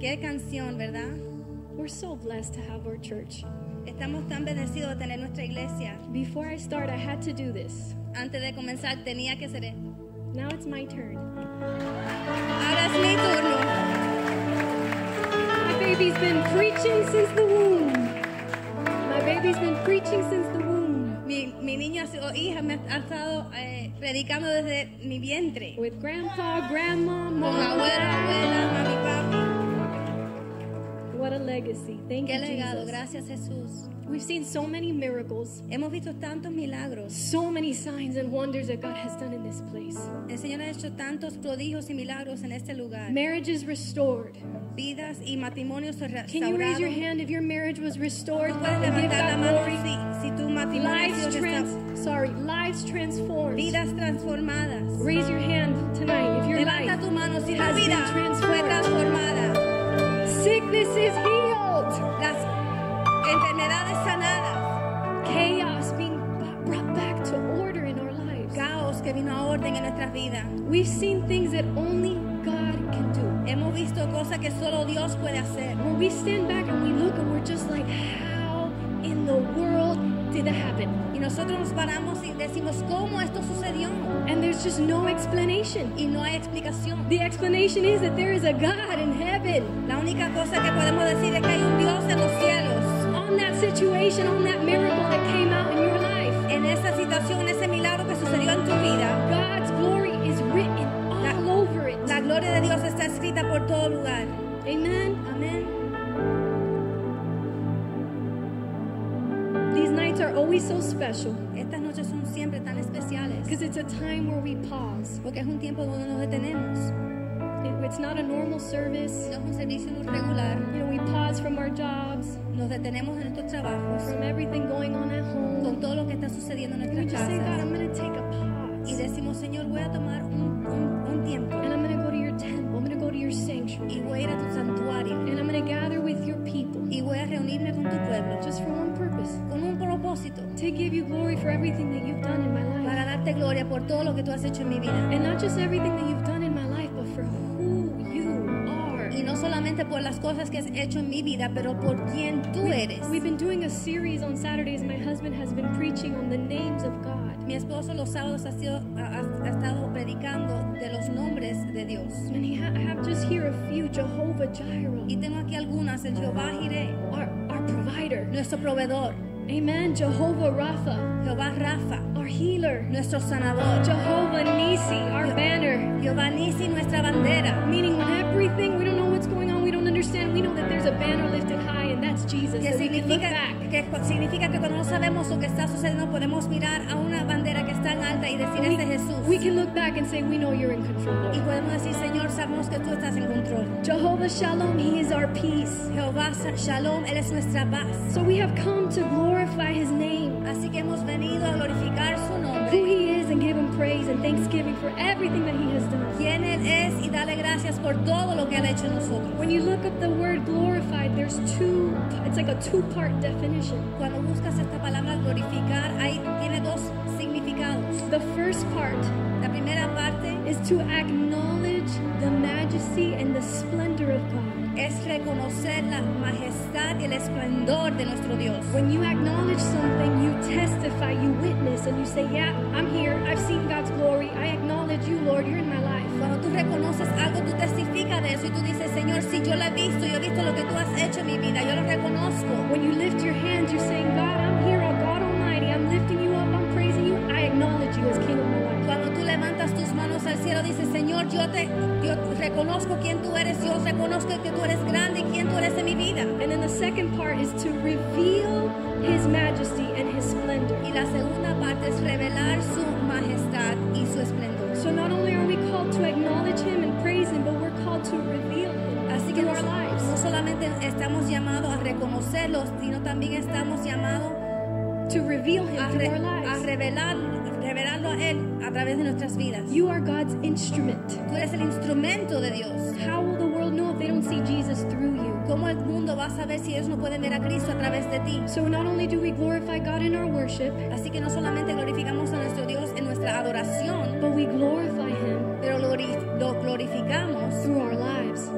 Qué canción, ¿verdad? We're so blessed to have our church. Estamos tan bendecidos de tener nuestra iglesia. Before I start, I had to do this. Antes de comenzar tenía que ser esto. Now it's my turn. Ahora es mi turno. My baby's been preaching since the womb. My baby's been preaching since the womb. Mi, mi niño o hija me ha estado eh, predicando desde mi vientre. With grandpa, grandma, Con abuela, abuela, mami, papi. What a legacy. Thank Qué you, legado, Jesus. gracias Jesús. We've seen so many miracles, Hemos visto tantos milagros. so many signs and wonders that God has done in this place. El Señor ha hecho tantos prodigios y milagros en este lugar. Marriages restored. Vidas y matrimonios restaurados. Can you raise your hand if your marriage was restored? Puedes levantar la God mano glory. si, si tu matrimonio Lives trans sorry, lives transformed. Vidas transformadas. Raise your hand tonight if your Levanta life tu mano si tu has vida been fue transformed. transformada. Sickness is healed. Las enfermedades sanadas. Chaos being brought back to order in our lives. Caos que vino a orden en nuestras vidas. We've seen things that only God can do. Hemos visto cosas que solo Dios puede hacer. Where we stand back and we look and we're just like, how in the world did that happen? Y nosotros nos paramos y decimos, ¿cómo esto sucedió? And there's just no explanation. Y no hay explicación. The explanation is that there is a God in heaven. La única cosa que podemos decir es que hay un Dios en los cielos. On that situation, on that miracle that came out in your life. En esa situación, en ese milagro que sucedió en tu vida, God's glory is written all over it. la gloria de Dios está escrita por todo lugar. Amen. Amén. Are always so special Estas noches son siempre tan especiales because it's a time where we pause. porque es un tiempo donde nos detenemos. It- it's not a normal service. No es un servicio regular. You know, we pause from our jobs, Nos detenemos en nuestros trabajos from everything going on at home. con todo lo que está sucediendo en And we nuestras just say, God, I'm going to take a y pause. decimos, Señor, voy a tomar un, un- un tiempo And I'm going to go to your temple. I'm going to go to your sanctuary. y voy a ir a tu santuario And I'm going to gather with your people y voy a reunirme con tu pueblo just for one purpose con propósito to give you glory for everything that you've done in my life. para darte gloria por todo lo que tú has hecho en mi vida. And not just everything that you've done in my life, but for who you are. Y no solamente por las cosas que has hecho en mi vida, pero por quien tú eres. We've been doing a series on Saturdays. My husband has been preaching on the names of God. Mi esposo los sábados ha, sido, ha, ha- ha estado predicando de los nombres de Dios. And he ha- I have just here a few Jehovah Jireh, Y tengo aquí algunas, el Jehová Jireh, our, our provider. nuestro proveedor, Amen. Jehovah Rapha, Jehová Rafa, our healer. nuestro sanador, Jehovah Nisi, our banner. Jehová Nisi, nuestra bandera. Meaning when everything, we don't know what's going on, we don't understand, we know that there's a banner lifted high and that's Jesus. Que So we can look significa. Que significa que cuando no sabemos lo que está sucediendo, podemos mirar a una bandera que está en alta y decir, We, este es Jesús. we can look back and say, we know you're in control, Y podemos decir, Señor, sabemos que tú estás en control. Jehovah Shalom, He is our peace. Jehová Shalom, Él es nuestra paz. So we have come to glorify His name, praise and thanksgiving for everything that He has done. quién Él es y darle gracias por todo lo que ha hecho nosotros. When you look up the word glorified, there's two, it's like a two part definition. Cuando buscas esta palabra glorificar, ahí tiene dos significados. The first part La primera parte is to acknowledge the majesty and the splendor of God. Reconocer la majestad y el esplendor de nuestro Dios. When you acknowledge something, you testify, you witness, and you say, Yeah, I'm here. I've seen God's glory. I acknowledge you, Lord. You're in my life. Cuando tú reconoces algo, tú testificas de eso y tú dices, Señor, si yo lo he visto, yo he visto lo que tú has hecho en mi vida, yo lo reconozco. When you lift your hands, you're saying, God, al cielo, dices, Señor, yo te yo reconozco quién tú eres, yo reconozco que tú eres grande y quién tú eres en mi vida. And then the second part is to reveal His majesty and His splendor. Y la segunda parte es revelar su majestad y su esplendor. So not only are we called to acknowledge Him and praise Him, but we're called to reveal Him Así que no, our lives. no solamente estamos llamados a reconocerlos, sino también estamos llamados To reveal Him a, re- our a revelar, revelarlo a Él a través de nuestras vidas. You are God's instrument. Tú eres el instrumento de Dios. How will the world know if they don't see Jesus through you? ¿Cómo el mundo va a saber si ellos no pueden ver a Cristo a través de ti? So not only do we glorify God in our worship, Así que no solamente glorificamos a nuestro Dios en nuestra adoración, but we glorify Him pero glori- lo glorificamos through our lives,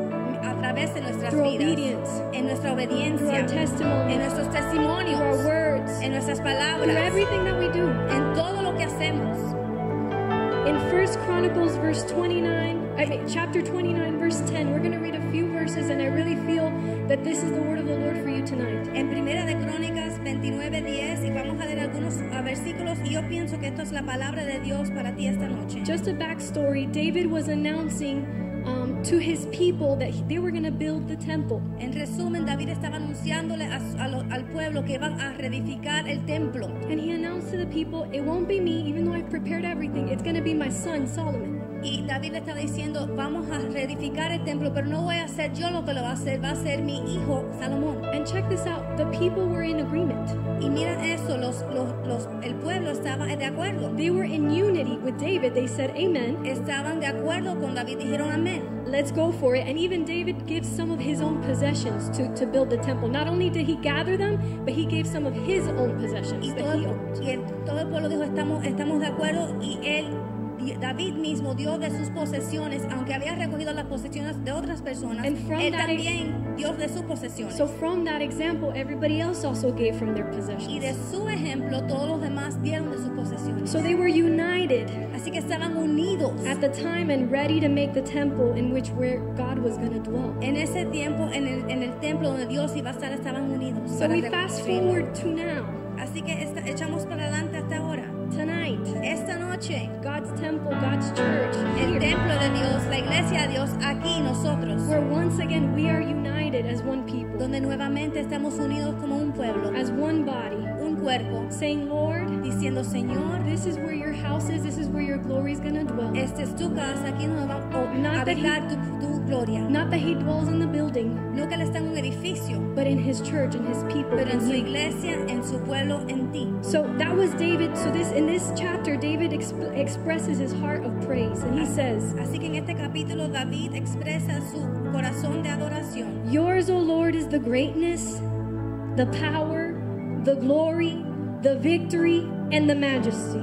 a través de nuestras through vidas, obedience, en nuestra through our testimony, en nuestros testimonios, through our words, en nuestras palabras, through everything that we do. en lo hacemos. In First Chronicles verse 29, I mean chapter 29 verse 10, we're going to read a few verses and I really feel that this is the word of the Lord for you tonight. En Primera de Crónicas 29:10 y vamos a leer algunos versículos y yo pienso que esto es la palabra de Dios para ti esta noche. Just a backstory, David was announcing to his people that they were going to build the temple. En resumen, David estaba anunciándole a a lo- al pueblo que iban a reedificar el templo. And he announced to the people, it won't be me, even though I've prepared everything. It's going to be my son, Solomon. Y David le estaba diciendo, vamos a reedificar el templo, pero no voy a hacer yo lo que lo va a hacer, va a ser mi hijo Salomón. And check this out the people were in agreement. Y miren eso, los, los, los- el pueblo estaba de acuerdo. They were in unity with David. They said, Amen. Estaban de acuerdo con David, dijeron amén. Let's go for it. And even David gives some of his own possessions to, to build the temple. Not only did he gather them, but he gave some of his own possessions Y that todo, he el, owned. y el- todo el pueblo dijo, estamos, estamos de acuerdo. Y él, David mismo dio de sus posesiones, aunque había recogido las posesiones de otras personas, And from él that- también dio de sus posesiones. So from that example, everybody else also gave from their y possessions. de su ejemplo, todos los demás dieron de sus posesiones. So they were united Así que estaban unidos. at the time and ready to make the temple in which where God was going to dwell. En ese tiempo, en el, en el templo donde Dios iba a estar, estaban unidos. So we fast forward to now. Así que esta- echamos para adelante hasta ahora. Tonight, Esta noche, God's temple, God's church, el templo de Dios, la iglesia de Dios, aquí nosotros, where once again we are united as one people, donde nuevamente estamos unidos como un pueblo, as one body, un cuerpo, saying, Lord, diciendo, Señor, this is where your house is, this is where your glory is going to dwell. esta es tu casa, aquí nos va a habitar tu gloria. Not that he dwells in the building, No que Él está en un edificio, but in his church and his people. pero en su iglesia, en su pueblo, en ti. So that was David. So this in this chapter, David exp- expresses his heart of praise, and he says, Así que en este capítulo David expresa su corazón de adoración. "Yours, O Lord, is the greatness, the power, the glory, the victory, and the majesty.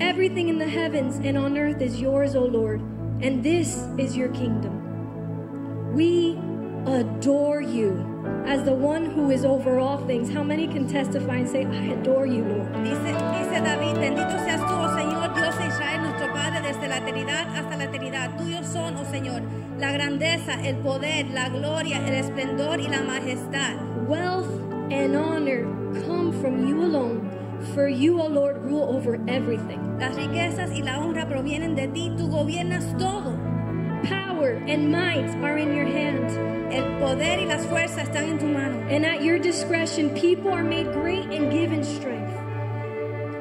Everything in the heavens and on earth is yours, O Lord, and this is your kingdom. We adore you as the one who is over all things. How many can testify and say, I adore you, Lord? Dice, dice David, bendito seas tú, oh Señor, Dios de Israel, nuestro Padre, desde la eternidad hasta la eternidad. Tuyos son, oh Señor, la grandeza, el poder, la gloria, el esplendor y la majestad. Wealth and honor come from you alone, for you, O Lord, rule over everything. Las riquezas y la honra provienen de ti, tú gobiernas todo. Power and might are in your hand, El poder y las fuerzas están en tu mano. and at your discretion, people are made great and given strength.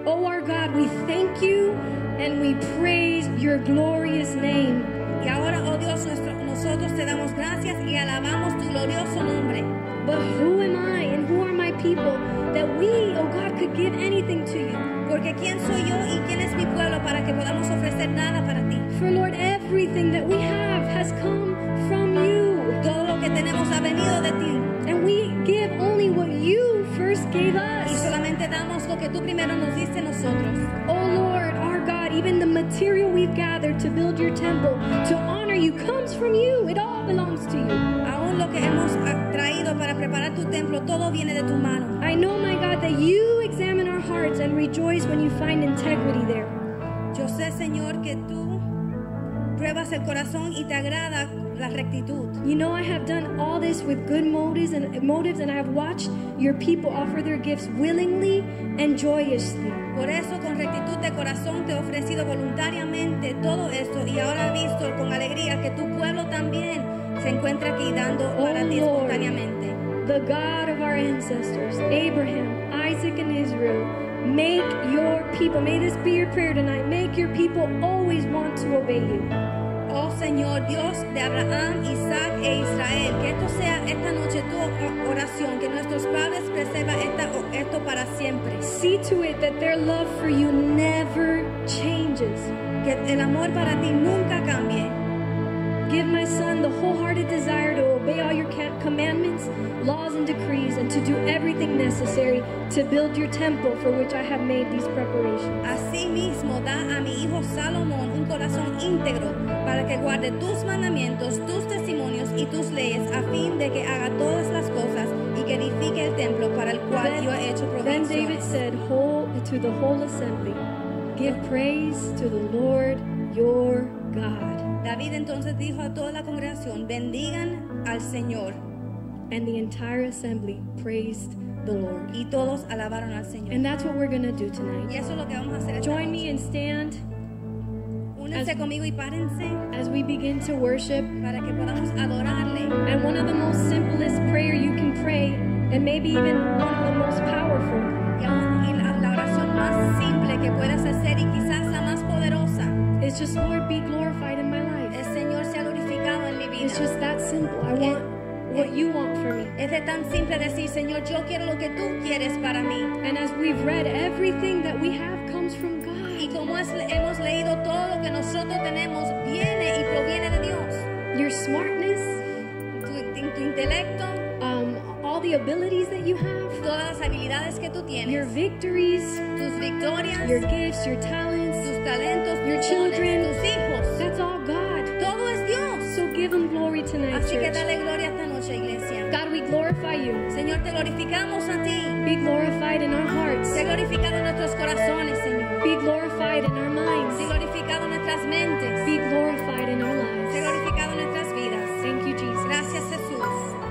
Oh, our God, we thank you and we praise your glorious name. Y ahora, oh Dios, nuestro- nosotros te damos gracias y alabamos tu glorioso nombre. But who am I and who are people that we, oh God, could give anything to you? Porque quién soy yo y quién es mi pueblo para que podamos ofrecer nada para ti. For Lord, everything that we have has come from you. Todo lo que tenemos ha venido de ti. And we give only what you first gave Y us. solamente damos lo que tú primero nos diste nosotros. Oh Lord, our God, even the material we've gathered to build your temple, to honor you, comes from you. It all belongs to you. Aún lo que hemos preparar tu templo, todo viene de tu mano. I know, my God, that you examine our hearts and rejoice when you find integrity there. Yo sé, Señor, que tú pruebas el corazón y te agrada la rectitud. You know, I have done all this with good motives and motives, and I have watched your people offer their gifts willingly and joyously. Por eso, con rectitud de corazón te he ofrecido voluntariamente todo esto y ahora he visto con alegría que tu pueblo también se encuentra aquí dando Oh, para ti Lord. espontáneamente. The God of our ancestors, Abraham, Isaac, and Israel, make your people, may this be your prayer tonight, make your people always want to obey you. Oh Señor, Dios de Abraham, Isaac e Israel, que esto sea esta noche tu oración, que nuestros padres preservan esta, esto para siempre. See to it that their love for you never changes. Que el amor para ti nunca cambie. Give my son the wholehearted desire to obey all your commandments, laws, and decrees, and to do everything necessary to build your temple for which I have made these preparations. Asimismo, da a mi hijo Salomón un corazón íntegro para que guarde tus mandamientos, tus testimonios y tus leyes, a fin de que haga todas las cosas y que edifique el templo para el cual yo he hecho Then David said whole, to the whole assembly, Give praise to the Lord your God. David entonces dijo a toda la congregación, bendigan al Señor. And the entire assembly praised the Lord. Y todos alabaron al Señor. And that's what we're going to do Y tonight. eso es lo que vamos a hacer Join me and stand Únanse as- conmigo y párense as we begin to worship. para que podamos adorarle. And one of the most simplest prayer you can pray, and maybe even one of the most powerful, Y y la oración más simple que puedas hacer y quizás la más poderosa is just Lord be glorified in my life. El Señor sea glorificado en mi vida. It's just that simple. I want what you want for me. Es de tan simple decir, Señor, yo quiero lo que tú quieres para mí. And as we've read, everything that we have comes from Y God. como es- hemos leído, todo lo que nosotros tenemos viene y proviene de Dios. Your smartness, Tu, tu intelecto, um, all the abilities that you have, todas las habilidades que tú your victories, tus victorias, your gifts, your talents, tus talentos, your children. tus hijos. that's all God. Todo es Dios. So give Him glory tonight, Así que dale gloria esta noche, iglesia. God, we glorify you. Señor, te glorificamos a ti. Be glorified in our hearts. Sé glorificado en nuestros corazones, Señor. Be glorified in our Sé minds. glorificado en nuestras mentes. Be glorified in our Sé lives. glorificado en nuestras vidas. Thank you, Jesus. Gracias, Jesús.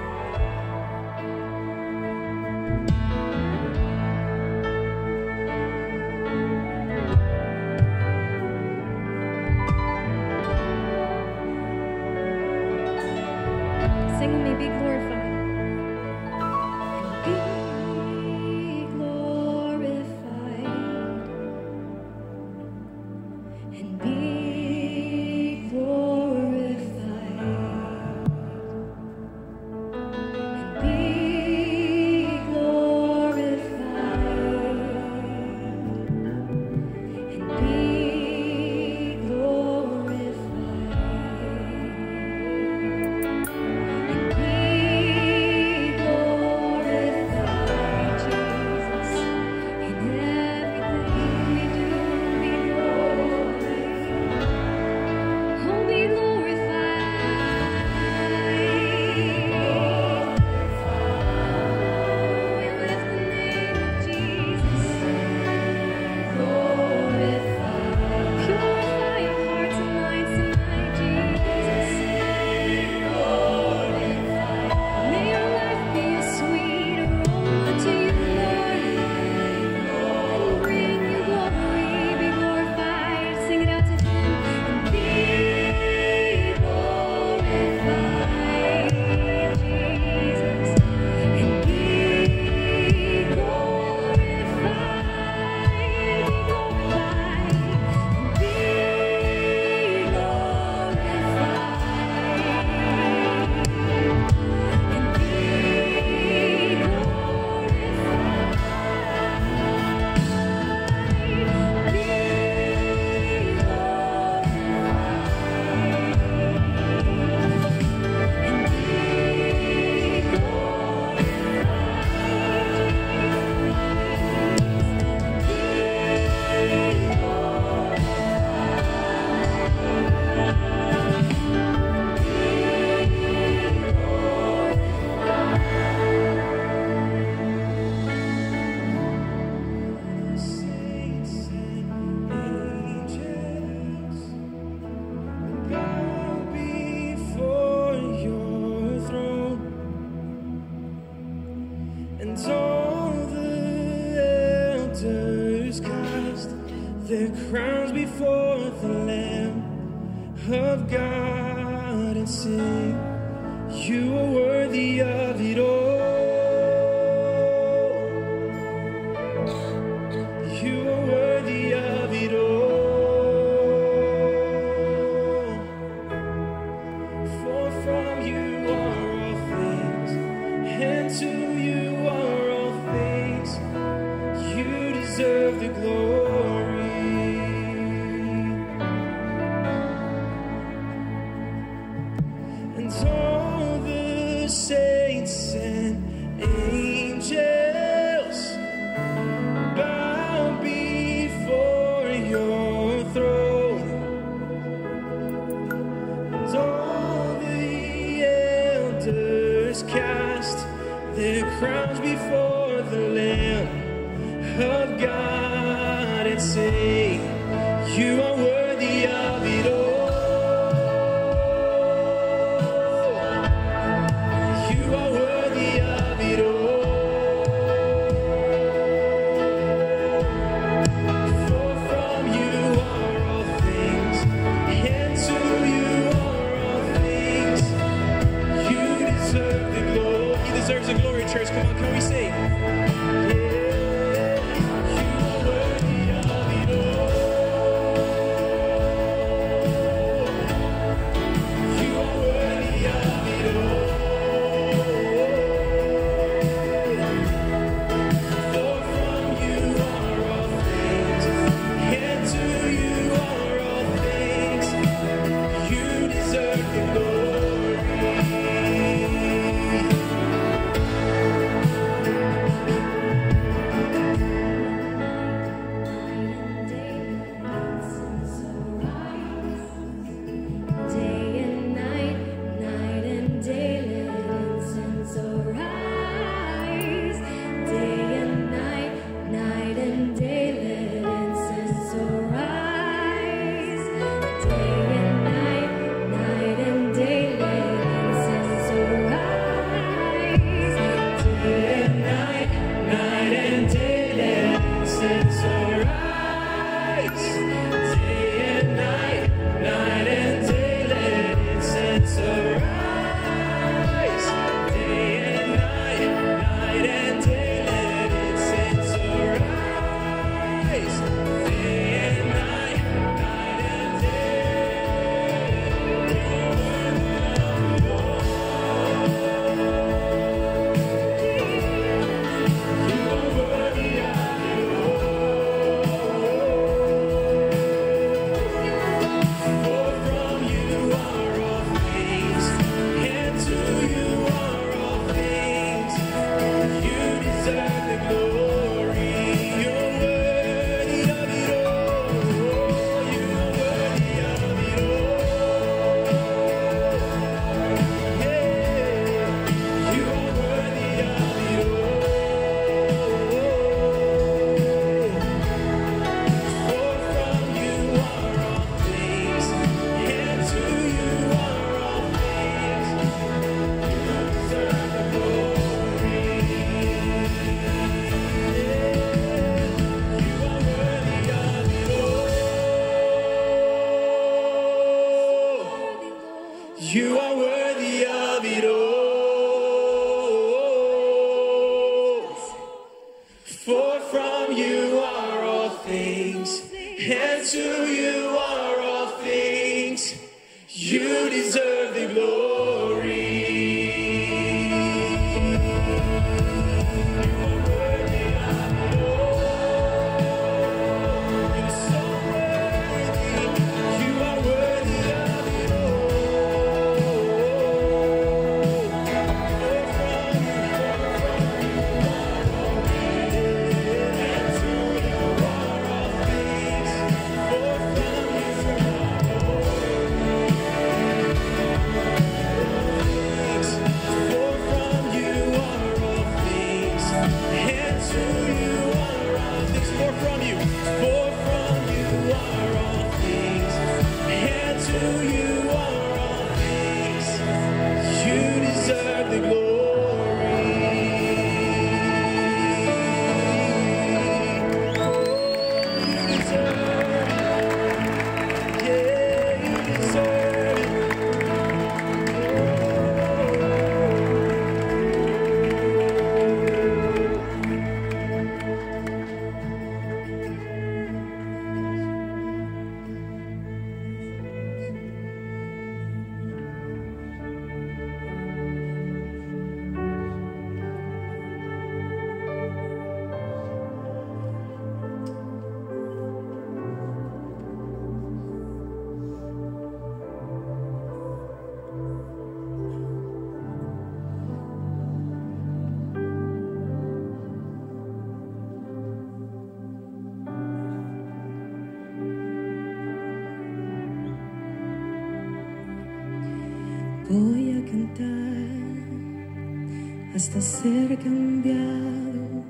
Ser cambiado.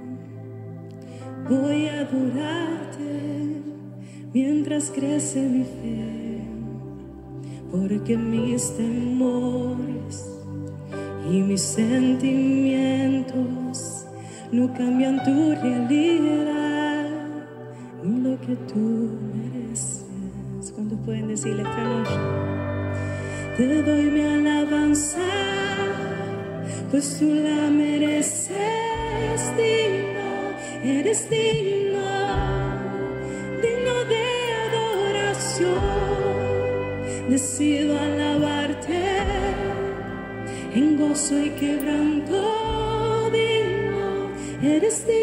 Voy a adorarte mientras crece mi fe, porque mis temores y mis sentimientos no cambian tu realidad ni lo que tú mereces. ¿Cuántos pueden decirle esta noche? Te doy mi alabanza, pues tú la mereces, digno, eres digno, digno de adoración. Decido alabarte en gozo y quebranto, digno, eres digno,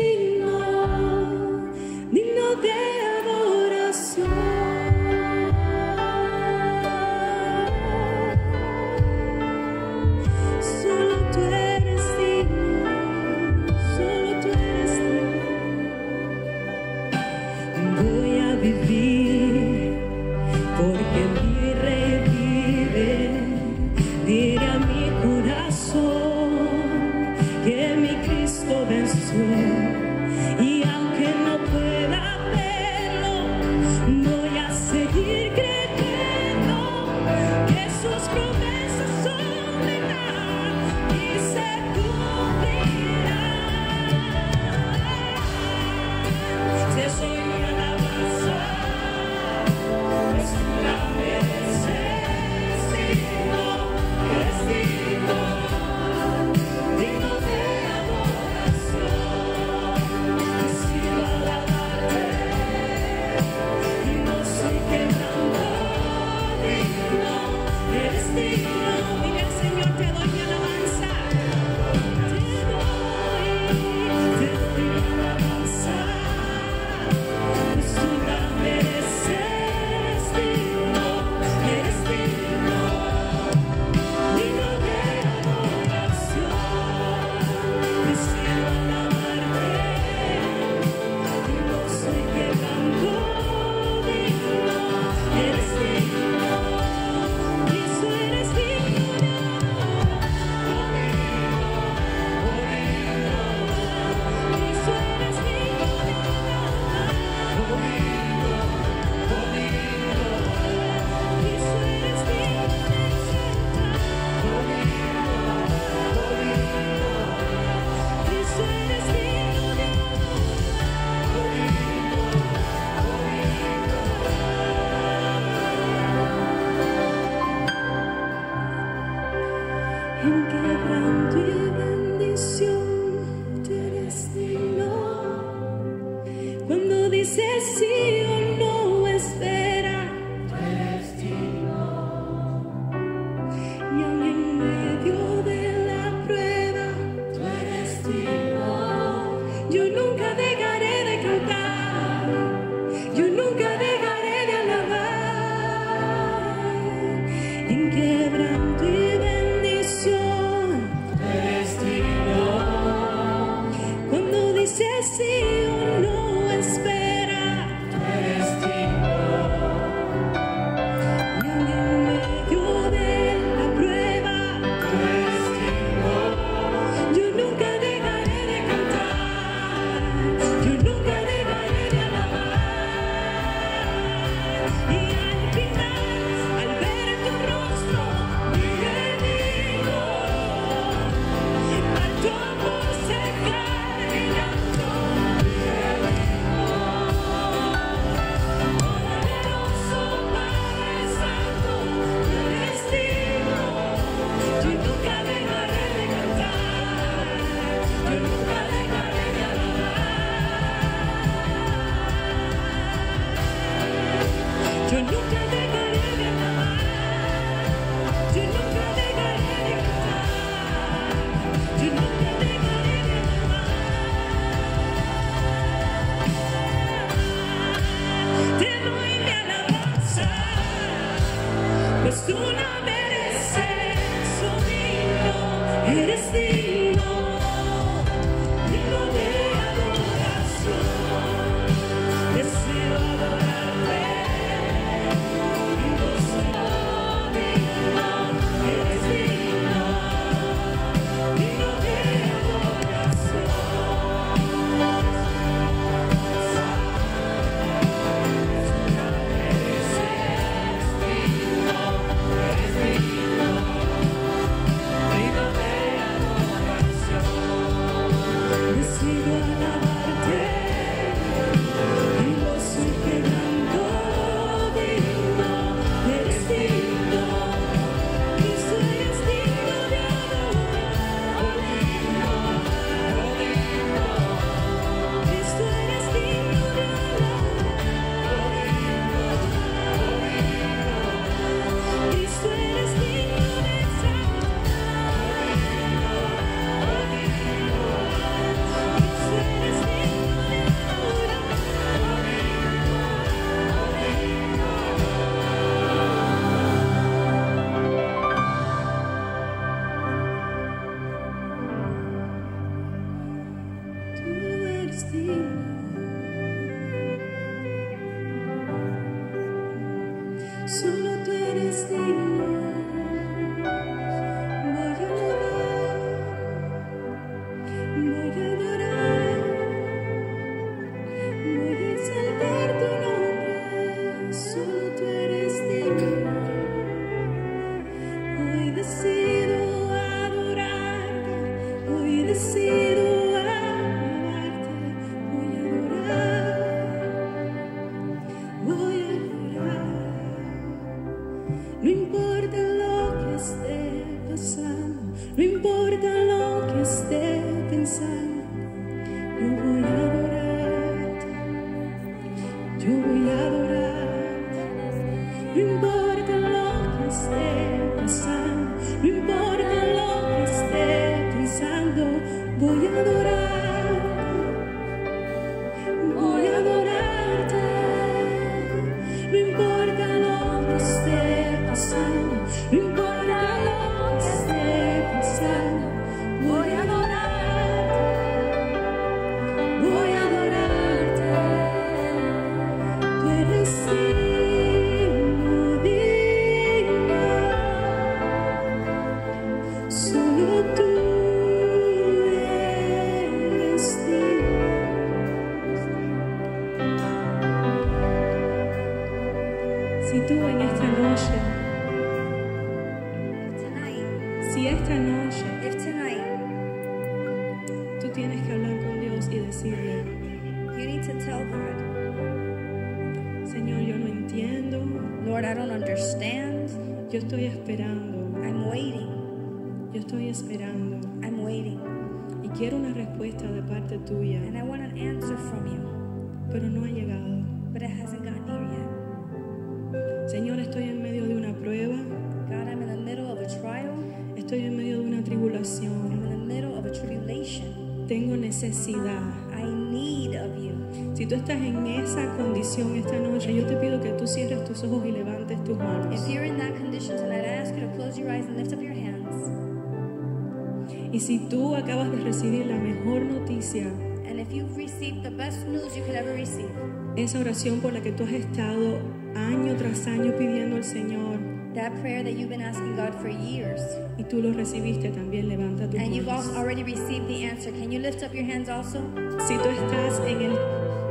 Y si tú acabas de recibir la mejor noticia, And if you've received the best news you could ever receive, esa oración por la que tú has estado año tras año pidiendo al Señor that prayer that you've been asking God for years, y tú lo recibiste, también levanta tus and you've already received the answer, can you lift up your hands also? Si tú estás en el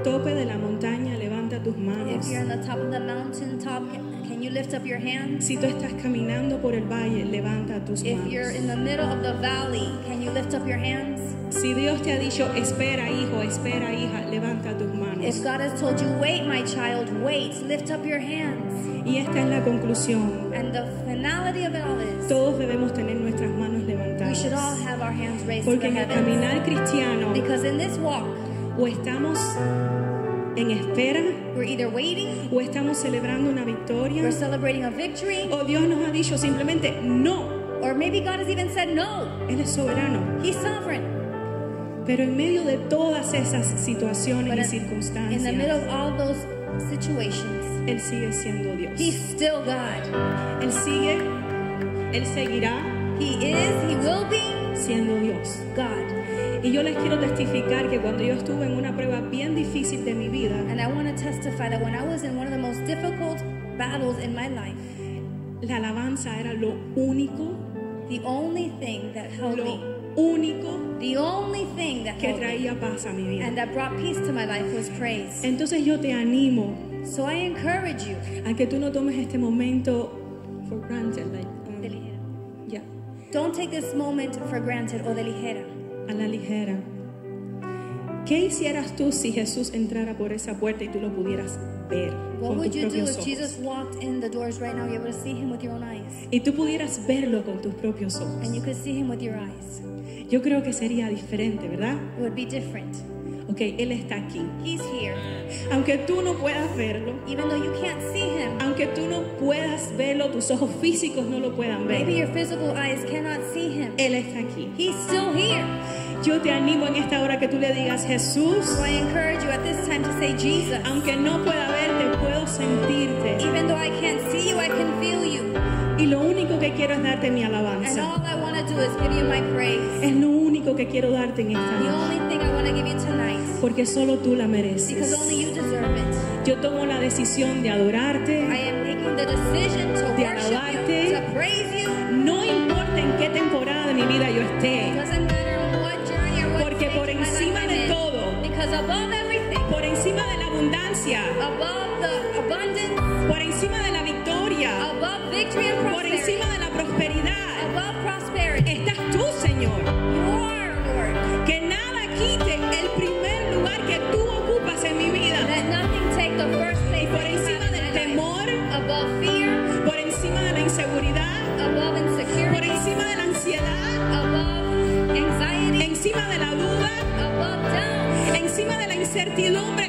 tope de la montaña, levanta tus manos. If you're on the top of the mountain top, can you lift up your hands? Si tú estás caminando por el valle, levanta tus If you're in manos. the middle of the valley, can you lift up your hands? Si Dios te ha dicho, espera hijo, espera hija, levanta tus manos. If God has told you, wait, my child, wait, lift up your hands. Y esta es la conclusión. And the finality of it all is, Todos debemos tener nuestras manos we should all levantadas. have our hands raised Porque en el caminar cristiano Because in this walk, o estamos en espera we're either waiting, o estamos celebrando una victoria we're celebrating a victory, o Dios nos ha dicho simplemente no. or maybe God has even said no. Él es soberano. He's sovereign. Pero en medio de todas esas situaciones But y in, circunstancias, in the middle of all those situations, Él sigue siendo Dios. He's still God. Él sigue, Él seguirá He is, He will be siendo Dios. God. Y yo les quiero testificar que cuando yo estuve en una prueba bien difícil de mi vida, And I want to testify that when I was in one of the most difficult battles in my life, la alabanza era lo único, the only thing that held lo me, único the only thing that que traía paz a mi vida. and that brought peace to my life was praise. Entonces yo te animo So I encourage you, a que tú no tomes este momento for granted, like, um, de ligera. ya, don't take this moment for granted o de ligera. A la ligera. ¿Qué hicieras tú si Jesús entrara por esa puerta y tú lo pudieras ver What con would tus you do propios if ojos? Jesus walked in the doors right now? You're able to see him with your own eyes. Y tú pudieras verlo con tus propios ojos. And you could see him with your eyes. Yo creo que sería diferente, ¿verdad? It would be different. Ok, Él está aquí. He's here. Aunque tú no puedas verlo, Even though you can't see him, aunque tú no puedas verlo, tus ojos físicos no lo puedan maybe ver, your physical eyes cannot see him. Él está aquí. He's still here. Yo te animo en esta hora que tú le digas, Jesús, So I encourage you at this time to say, Jesus. aunque no pueda verte, puedo sentirte. Even though I can't see you, I can feel you. Y lo único que quiero es darte mi And alabanza. all I want to do is give you my praise. Es lo único que quiero darte en esta The noche. only thing I want to give you tonight, Porque solo tú la because mereces. only you deserve it. Yo tomo la decisión de adorarte. I am making the decision to De alabarte. you, to praise you. No importa en qué temporada de mi vida yo esté. Doesn't matter what journey or what Porque por encima I'm de in. todo, Because above everything, por encima de la abundancia, above the abundance, por encima de la victoria, above por encima de la prosperidad, estás tú, Señor. Que nada quite el primer lugar que tú ocupas en mi vida. Let nothing take the first place Por encima del temor, above fear, por encima de la inseguridad, above por encima de la ansiedad, above anxiety, encima de la duda, above doubt, encima de la incertidumbre,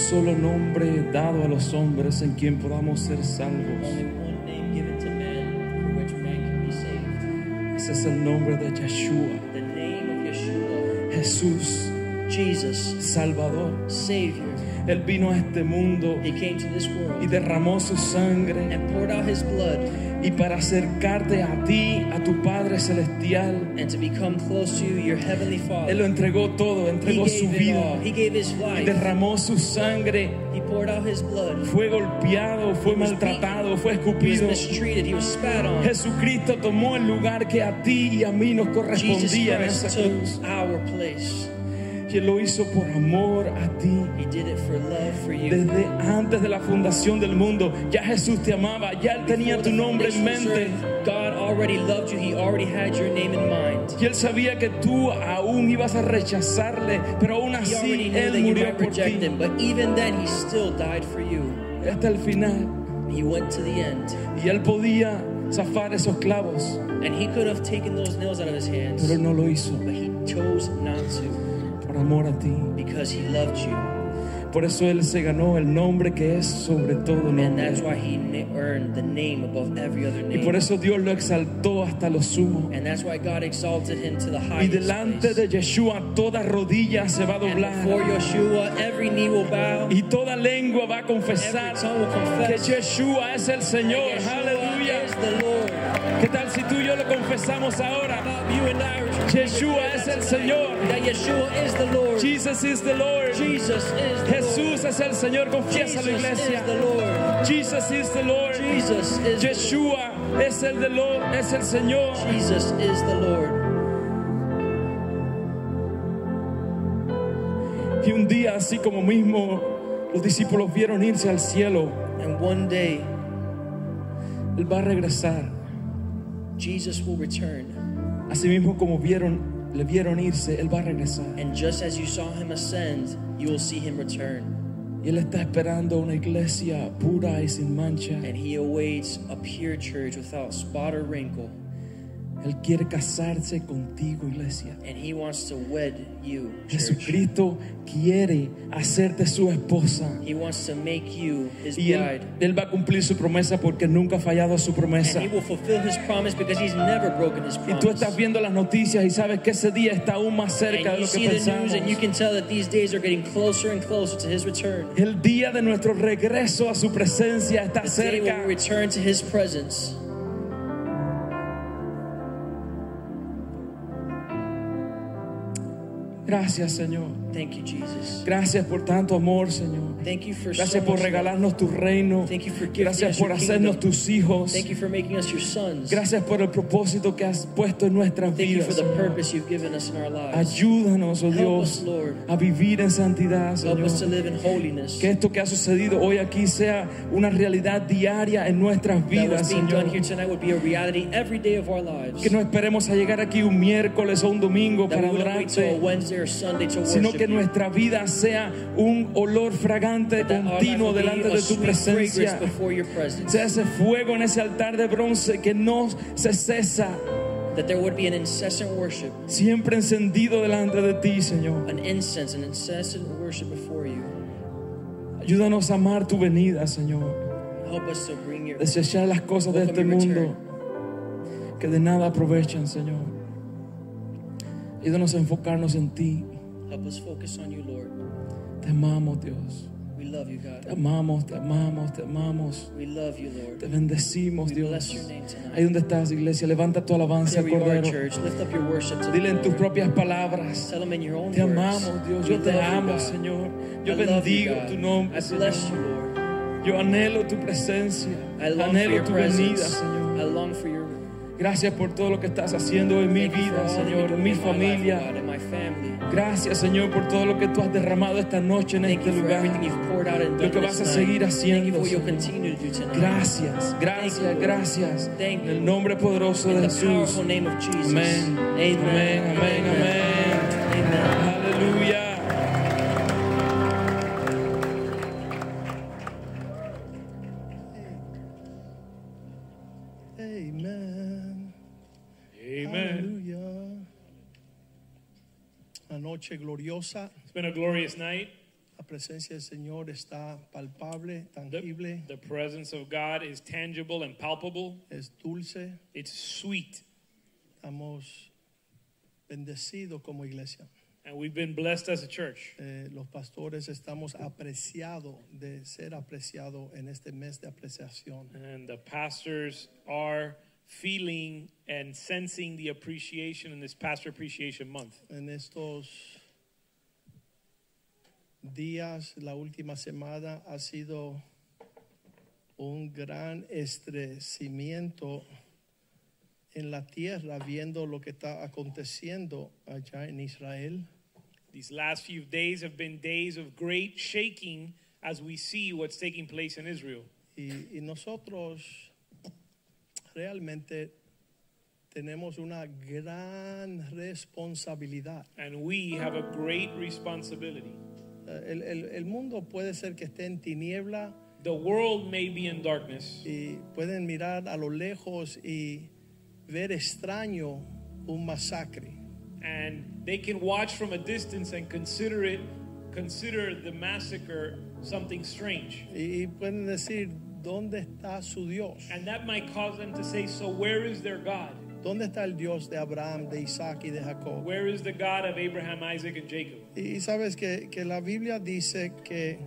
solo nombre dado a los hombres en quien podamos ser salvos. Only one name given to man for which man can be saved. Ese es el nombre de Yeshua, The name of Yeshua. Jesús, Jesus, Salvador. Savior. Él vino a este mundo He came to this world, y derramó su sangre and poured out his blood y para acercarte a ti, a tu Padre celestial. and to become close to you, your heavenly Él Father. lo entregó todo, He entregó su vida, He gave his life. derramó su sangre, He poured out his blood. fue golpeado, fue maltratado, fue He was escupido. mistreated. He was spat on. Jesucristo tomó el lugar que a ti y a mí nos correspondía en esa cruz. our place. que Él lo hizo por amor Desde antes de la fundación del mundo, ya Jesús te amaba, ya Él tenía tu nombre en mente. God already loved you. He already had your name in mind. Y Él sabía que tú aún ibas a rechazarle, pero aún así Él murió por ti. him, but even then, he still died for you. Hasta el final. He went to the end, Y Él podía zafar esos clavos, and he could have taken those nails out of his hands, pero no lo hizo but he chose not to por amor a ti. because he loved you, Por eso Él se ganó el nombre que es sobre todo nombre. Y por eso Dios lo exaltó hasta lo sumo. And that's why God exalted him to the Y highest delante de Yeshua toda rodilla se va a doblar. Yeshua, every knee will bow. Y toda lengua va a confesar que Yeshua es el Señor. Aleluya. ¿Qué tal si tú y yo lo confesamos ahora? Yeshua es el Señor. that Yeshua is the Lord. Jesus is the Lord. Jesus is the Jesús es el Señor. Lord. Confiesa Jesus la is iglesia. the Lord. Jesus is the Lord. Jesus is Yeshua es el de lo, es el Señor. Jesus is the Lord. Y un día así como mismo los discípulos vieron irse al cielo, And one day, él va a regresar. Jesus will return. Así mismo como vieron, le vieron irse, él va a regresar. And just as you saw him ascend, you will see him return. Y él está esperando una iglesia pura y sin mancha. And he awaits a pure church without spot or wrinkle. Él quiere casarse contigo, iglesia. And he wants to wed you. Jesucristo quiere hacerte su esposa. He wants to make you his Y él, bride. él va a cumplir su promesa porque nunca ha fallado su promesa. And he will fulfill his promise because he's never broken his Y tú promise. estás viendo las noticias y sabes que ese día está aún más cerca de And you lo que pensamos. and you can tell that these days are getting closer and closer to his return. El día de nuestro regreso a su presencia está The day when cerca. we return to his presence. Gracias, Señor. Thank you, Jesus. Gracias por tanto amor, Señor. Thank you for Gracias so por regalarnos tu reino. Thank you for Gracias por hacernos kingdom. tus hijos. Thank you for making us your sons. Gracias por el propósito que has puesto en nuestras Thank you vidas. for the Señor. purpose you've given us in our lives. Ayúdanos, oh Help Dios, us, Lord. a vivir en santidad, Help us to Señor. live in holiness. Que esto que ha sucedido hoy aquí sea una realidad diaria en nuestras vidas, Señor. Que no esperemos a llegar aquí un miércoles o un domingo That para adorarte, Sino que nuestra vida sea un olor fragante continuo delante de tu presencia. Sea ese fuego en ese altar de bronce que no se cesa, That there would be an incessant worship, siempre encendido delante de ti, Señor. an incense, an incessant worship before you. Ayúdanos a amar tu venida, Señor. Help us to bring your Desechar las cosas de este mundo return. que de nada aprovechan, Señor. Ayúdanos a enfocarnos en ti. Help us focus on you, Lord. Te amamos, Dios. We love you, God. Te amamos, te amamos, te amamos. We love you, Lord. Te bendecimos, We Dios. bless your name tonight. Ahí donde estás, iglesia, levanta tu alabanza, There you are, Cordero. church. Lift up your worship to Dile en tus propias palabras. Tell them in your own Te amamos, Dios. We Yo te you, amo, God. Señor. Yo I you, bendigo God. tu nombre, I Señor. bless you, Lord. Yo anhelo tu presencia. I long for Anhelo your tu venida, presence. Señor. I long for your Gracias por todo lo que estás haciendo en mi vida, Señor, en mi familia. Gracias, Señor, por todo lo que tú has derramado esta noche en este lugar. Lo que vas a seguir haciendo. Gracias, gracias, gracias. En el nombre poderoso de Jesús. Amén. Amén, amén, amén. Noche gloriosa. It's been a glorious night. La presencia del Señor está palpable, The, tangible, the presence of God is tangible and palpable. es dulce. It's sweet. Estamos bendecidos como iglesia. And we've been blessed as a church. Eh, los pastores estamos apreciados de ser apreciados en este mes de apreciación. And the pastors are feeling and sensing the appreciation in this Pastor Appreciation Month. En estos días, la última semana ha sido un gran estrecimiento en la tierra viendo lo que está aconteciendo allá en Israel. These last few days have been days of great shaking as we see what's taking place in Israel. Y, y nosotros realmente tenemos una gran responsabilidad. And we have a great responsibility. Eh, El, el- el mundo puede ser que esté en tiniebla The world may be in darkness, y pueden mirar a lo lejos y ver extraño un masacre. and they can watch from a distance and consider it, consider the massacre something strange. Y, y pueden decir, ¿dónde está su Dios? And that might cause them to say, So, where is their God? ¿Dónde está el Dios de Abraham, de Isaac y de Jacob? Where is the God of Abraham, Isaac, and Jacob? Y, y sabes que, que la Biblia dice que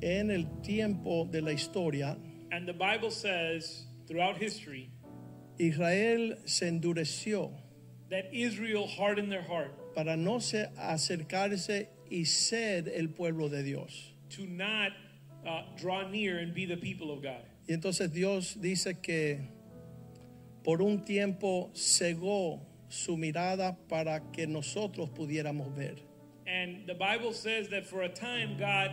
en el tiempo de la historia, And the Bible says throughout history Israel se endureció that Israel hardened their heart para no se acercarse y ser el pueblo de Dios. to not uh, draw near and be the people of God. Y entonces Dios dice que por un tiempo cegó su mirada para que nosotros pudiéramos ver. And the Bible says that for a time God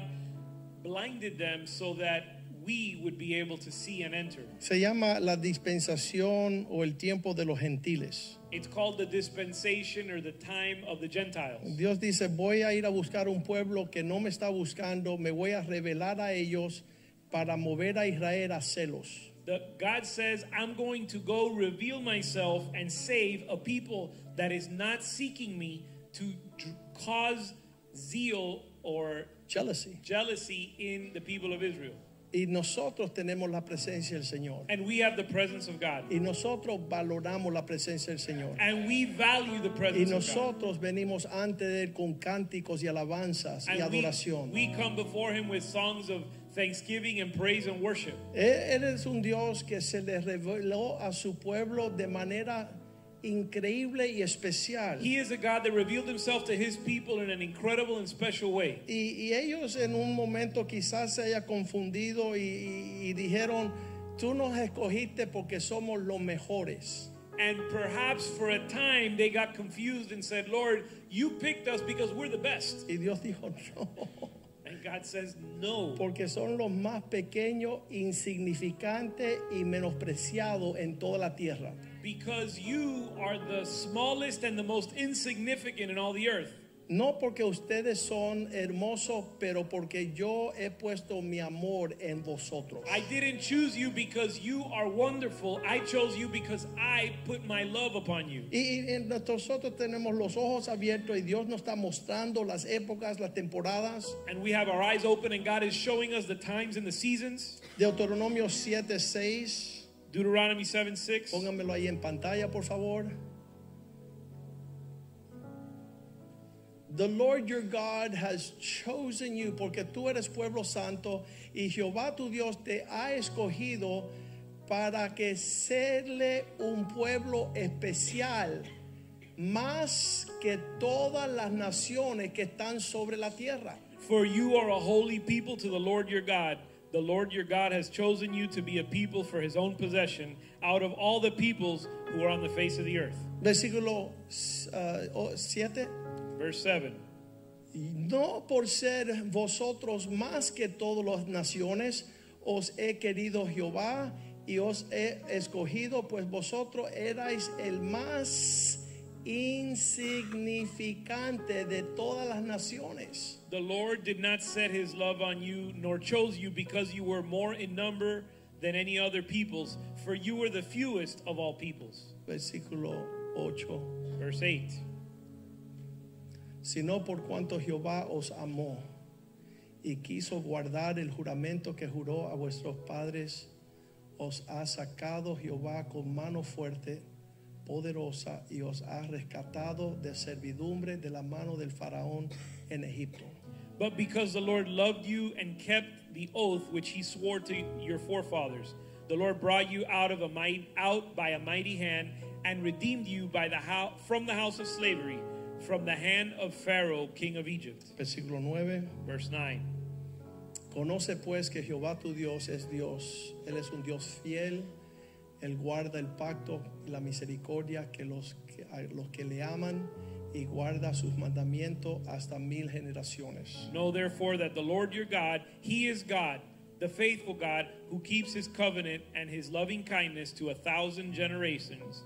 blinded them so that we would be able to see and enter. Se llama la dispensación o el tiempo de los gentiles. It's called the dispensation or the time of the Gentiles. Dios dice, voy a ir a buscar un pueblo que no me está buscando, me voy a revelar a ellos para mover a Israel a celos. The, God says, I'm going to go reveal myself and save a people that is not seeking me to cause zeal or jealousy jealousy in the people of Israel. Y nosotros tenemos la presencia del Señor. And we have the presence of God. Y nosotros valoramos la presencia del Señor. And we value the Y presence of God. venimos ante él con cánticos y alabanzas y And we, we come before him with songs of thanksgiving and praise and worship. Él un Dios que se le reveló a su pueblo de manera increíble y especial. He is a God that revealed himself to his people in an incredible and special way. Y, y ellos en un momento quizás se haya confundido y, y- y dijeron, tú nos escogiste porque somos los mejores. And perhaps for a time they got confused and said, Lord, you picked us because we're the best. Y Dios dijo, no, God says, No. porque son los más pequeños, insignificantes y menospreciados en toda la tierra. Because you are the smallest and the most insignificant in all the earth. No porque ustedes son hermosos, pero porque yo he puesto mi amor en vosotros. I didn't choose you because you are wonderful. I chose you because I put my love upon you. Y, y nosotros tenemos los ojos abiertos y Dios nos está mostrando las épocas, las temporadas. And we have our eyes open, and God is showing us the times and the seasons. Deuteronomio 7, 6. Deuteronomy 7 6. Pónganmelo ahí en pantalla, por favor. The Lord your God has chosen you porque tú eres pueblo santo y Jehová tu Dios te ha escogido para que serle un pueblo especial más que todas las naciones que están sobre la tierra. For you are a holy people to the Lord your God. The Lord your God has chosen you to be a people for his own possession out of all the peoples who are on the face of the earth. Versículo uh, 7. Verse 7. No por ser vosotros más que todas las naciones, os he querido Jehová y os he escogido, pues vosotros erais el más insignificante de todas las naciones. The Lord did not set his love on you, nor chose you because you were more in number than any other peoples, for you were the fewest of all peoples. Versículo 8. Verse 8. Sino por cuanto Jehová os amó y quiso guardar el juramento que juró a vuestros padres, os ha sacado Jehová con mano fuerte, poderosa, y os ha rescatado de servidumbre de la mano del faraón en Egipto. But because the Lord loved you and kept the oath which he swore to your forefathers, the Lord brought you out of a might out by a mighty hand and redeemed you by the from the house of slavery, from the hand of Pharaoh, king of Egypt. Versículo 9. Verse 9. Conoce pues que Jehová tu Dios es Dios. Él es un Dios fiel, Él guarda el pacto y la misericordia que los que, a los que le aman y guarda sus mandamientos hasta mil generaciones. Know therefore that the Lord your God, He is God, the faithful God, who keeps His covenant and His loving kindness to a thousand generations.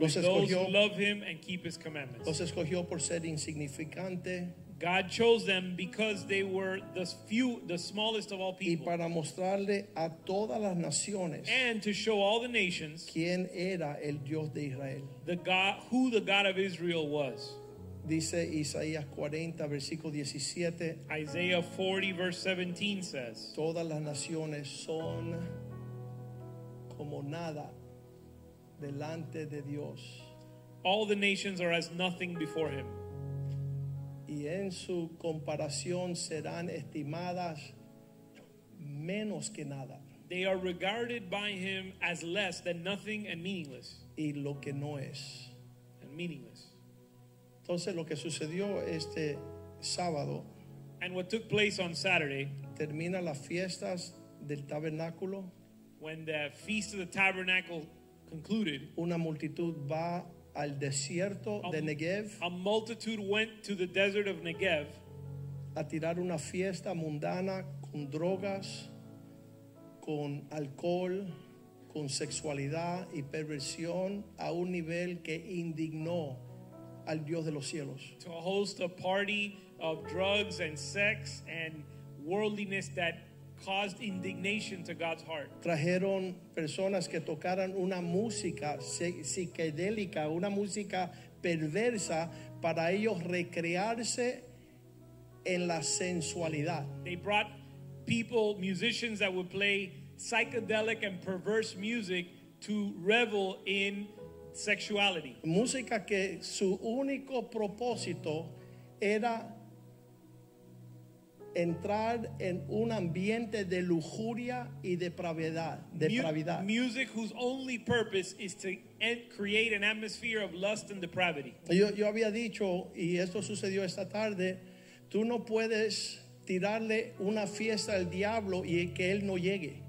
Los those escogió- who love Him and keep His commandments. Los escogió por ser insignificante God chose them because they were the few, the smallest of all people. y para mostrarle a todas las naciones and to show all the nations quién era el Dios de Israel. the God, who the God of Israel was. Dice Isaías 40, versículo 17, Isaiah 40 verse 17 says, todas las naciones son como nada delante de Dios all the nations are as nothing before Him. y en su comparación serán estimadas menos que nada They are regarded by Him as less than nothing and meaningless. y lo que no es. And meaningless. Entonces lo que sucedió este sábado And what took place on Saturday, termina las fiestas del tabernáculo, when the Feast of the Tabernacle concluded, una multitud va al desierto de Negev a multitude went to the desert of Negev a tirar una fiesta mundana con drogas, con alcohol, con sexualidad y perversión a un nivel que indignó al Dios de los cielos. to host a party of drugs and sex and worldliness that caused indignation to God's heart. Trajeron personas que tocaran una música psicodélica, una música perversa para ellos recrearse en la sensualidad. They brought people, musicians that would play psychedelic and perverse music to revel in sexuality. Música que su único propósito era entrar en un ambiente de lujuria y depravidad, depravidad. music whose only purpose is to create an atmosphere of lust and depravity. Yo, yo había dicho, y esto sucedió esta tarde, tú no puedes tirarle una fiesta al diablo y que él no llegue.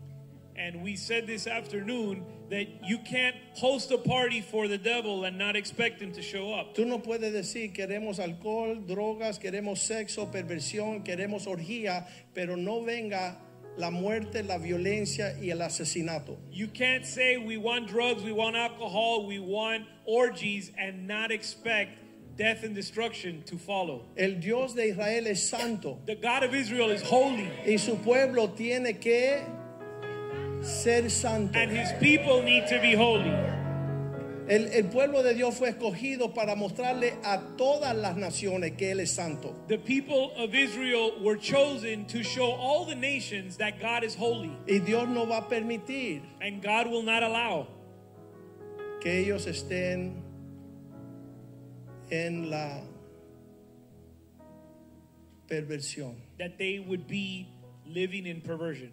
And we said this afternoon that you can't host a party for the devil and not expect him to show up. Tú no puedes decir queremos alcohol, drogas, queremos sexo, perversión, queremos orgía, pero no venga la muerte, la violencia y el asesinato. You can't say we want drugs, we want alcohol, we want orgies, and not expect death and destruction to follow. El Dios de Israel es santo The God of Israel is holy, y su pueblo tiene que ser santo. and his people need to be holy. El, el pueblo de Dios fue escogido para mostrarle a todas las naciones que Él es santo. The people of Israel were chosen to show all the nations that God is holy, Y Dios no va a permitir and God will not allow que ellos estén en la perversión. that they would be living in perversion.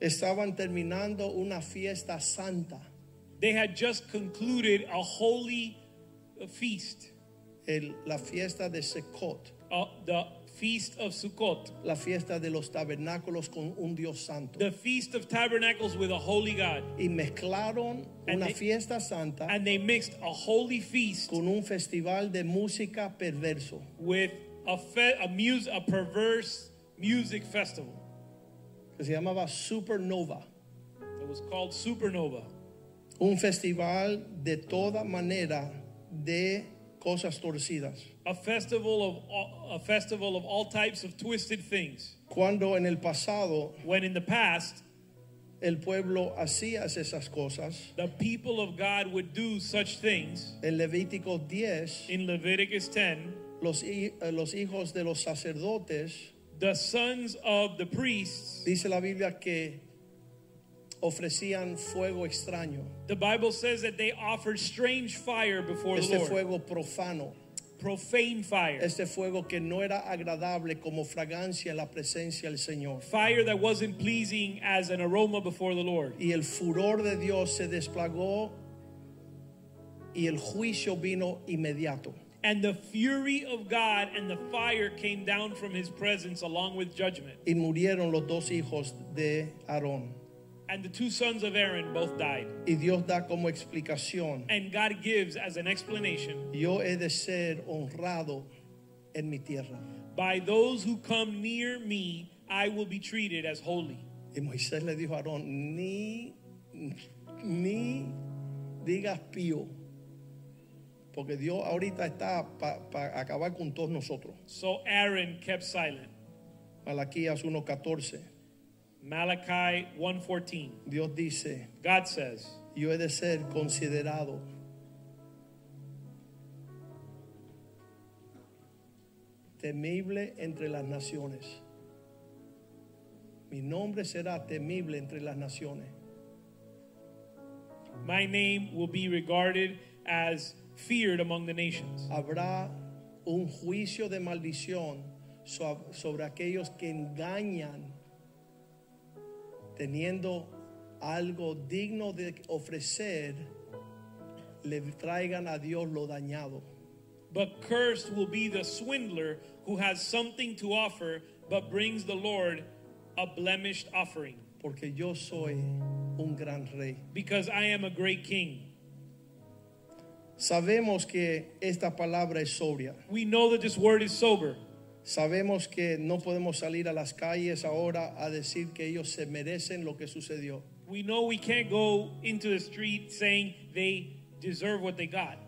Estaban terminando una fiesta santa, They had just concluded a holy feast, el- la fiesta de Sukkot, uh, the feast of Sukkot, la fiesta de los tabernáculos con un Dios santo. the feast of tabernacles with a holy God. Y mezclaron And una they- fiesta santa And they mixed a holy feast con un festival de música perverso. with a, fe- a, mus- a perverse music festival. Que se llamaba Supernova, It was called Supernova. un festival de toda manera de cosas torcidas. A festival of all, a festival of all types of twisted things. Cuando en el pasado When in the past, el pueblo hacía esas cosas, the people of God would do such things. en Levítico 10, In Leviticus 10, los, eh, los hijos de los sacerdotes, the sons of the priests, dice la Biblia que ofrecían fuego extraño, the Bible says that they offered strange fire before the este Lord. fuego profano, Profane fire. este fuego que no era agradable como fragancia en la presencia del Señor. Fire that wasn't pleasing as an aroma before the Lord. Y el furor de Dios se desplagó y el juicio vino inmediato. And the fury of God and the fire came down from his presence along with judgment. Y murieron los dos hijos de Aarón. And the two sons of Aaron both died. Y Dios da como explicación, And God gives as an explanation yo he de ser honrado en mi tierra. by those who come near me, I will be treated as holy. Y Moisés le dijo a Aarón, ni, ni digas pío, porque Dios ahorita está para acabar con todos nosotros. So Aaron kept silent. Malaquías 1.14, Malachi 1:14. Dios dice, God says, yo he de ser considerado temible entre las naciones. Mi nombre será temible entre las naciones. My name will be regarded as feared among the nations. Habrá un juicio de maldición sobre aquellos que engañan teniendo algo digno de ofrecer, le traigan a Dios lo dañado. But cursed will be the swindler who has something to offer but brings the Lord a blemished offering. Porque yo soy un gran rey. Because I am a great king. Sabemos que esta palabra es sobria. We know that this word is sober. Sabemos que no podemos salir a las calles ahora a decir que ellos se merecen lo que sucedió. We know we can't go into the street saying they deserve what they got.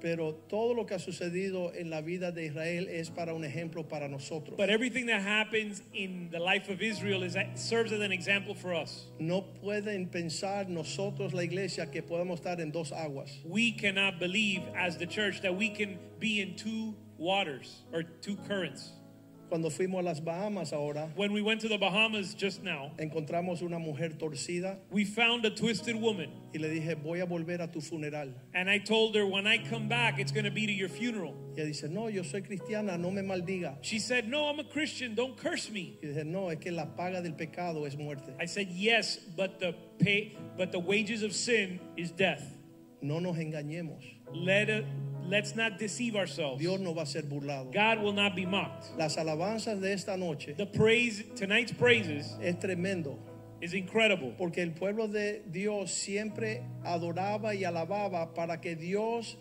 Pero todo lo que ha sucedido en la vida de Israel es para un ejemplo para nosotros. But everything that happens in the life of Israel is serves as an example for us. No pueden pensar nosotros, la iglesia, que podemos estar en dos aguas. We cannot believe as the church that we can be in two waters or two currents. Cuando fuimos a las Bahamas ahora, When we went to the Bahamas just now, encontramos una mujer torcida we found a twisted woman. y le dije, voy a volver a tu funeral. And I told her, when I come back, it's going to be to your funeral. Y ella dice, no, yo soy cristiana, no me maldiga. She said, No, I'm a Christian. Don't curse me. Y dije, no, es que la paga del pecado es muerte. I said, Yes, but the pay, but the wages of sin is death. No nos engañemos. Let it, let's not deceive ourselves. Dios no va a ser burlado. God will not be mocked. Las alabanzas de esta noche The praise, tonight's praises, es tremendo. is incredible. Porque el pueblo de Dios siempre adoraba y alababa para que Dios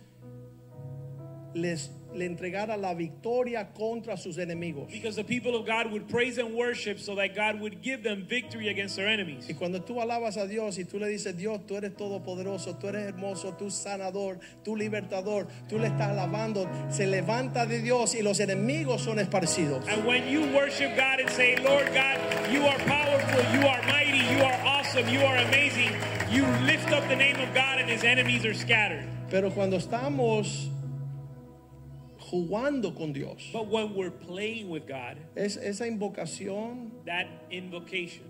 les le entregara la victoria contra sus enemigos. Because the people of God would praise and worship so that God would give them victory against their enemies. Y cuando tú alabas a Dios y tú le dices, Dios, tú eres todopoderoso, tú eres hermoso, tú sanador, tú libertador, tú le estás alabando, se levanta de Dios y los enemigos son esparcidos. And when you worship God and say, Lord God, you are powerful, you are mighty, you are awesome, you are amazing, you lift up the name of God and his enemies are scattered. Pero cuando estamos jugando con Dios, But when we're playing with God, es esa invocación that invocation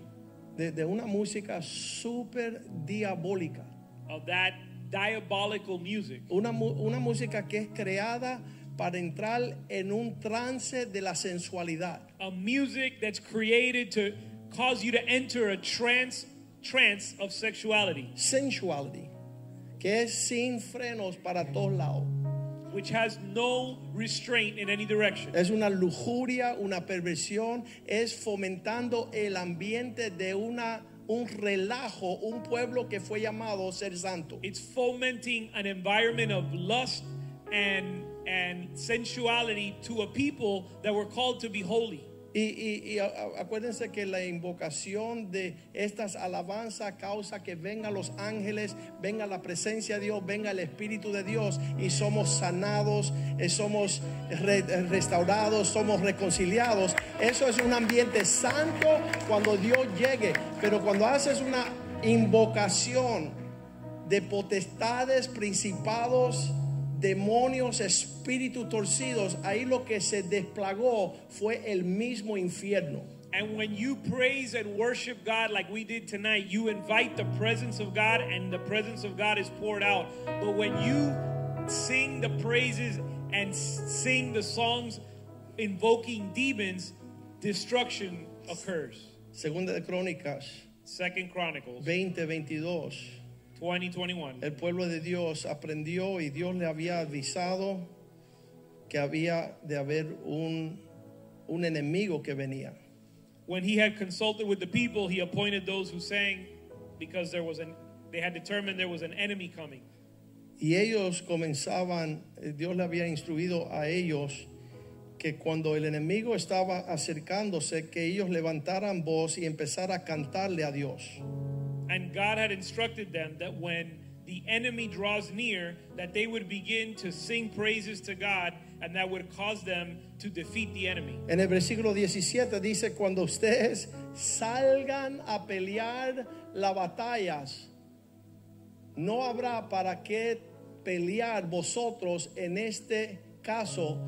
de, de una música súper diabólica. of that diabolical music, Una, una música que es creada para entrar en un trance de la sensualidad. a music that's created to cause you to enter a trance trance of sexuality, Sensuality, que es sin frenos para todos lados. Which has no restraint in any direction. Es una lujuria, una perversión, es fomentando el ambiente de una, un relajo, un pueblo que fue llamado ser santo. It's fomenting an environment of lust and and sensuality to a people that were called to be holy. Y, y- y acuérdense que la invocación de estas alabanzas causa que vengan los ángeles, venga la presencia de Dios, venga el Espíritu de Dios y somos sanados, eh, somos eh, restaurados, somos reconciliados. Eso es un ambiente santo cuando Dios llegue, pero cuando haces una invocación de potestades, principados, demonios, espíritus torcidos, ahí lo que se desplagó fue el mismo infierno. And when you praise and worship God like we did tonight, you invite the presence of God and the presence of God is poured out. But when you sing the praises and sing the songs invoking demons, destruction occurs. Segunda de Crónicas Second Chronicles 20, 22. 2021. El pueblo de Dios aprendió y Dios le había avisado que había de haber un, un enemigo que venía. When he had consulted with the people, he appointed those who sang because there was an they had determined there was an enemy coming. Y ellos comenzaban, eh, Dios le había instruido a ellos que cuando el enemigo estaba acercándose, que ellos levantaran voz y empezar a cantarle a Dios. And God had instructed them that when the enemy draws near, that they would begin to sing praises to God, and that would cause them to defeat the enemy. En el versículo 17 dice, cuando ustedes salgan a pelear las batallas, no habrá para qué pelear vosotros en este caso,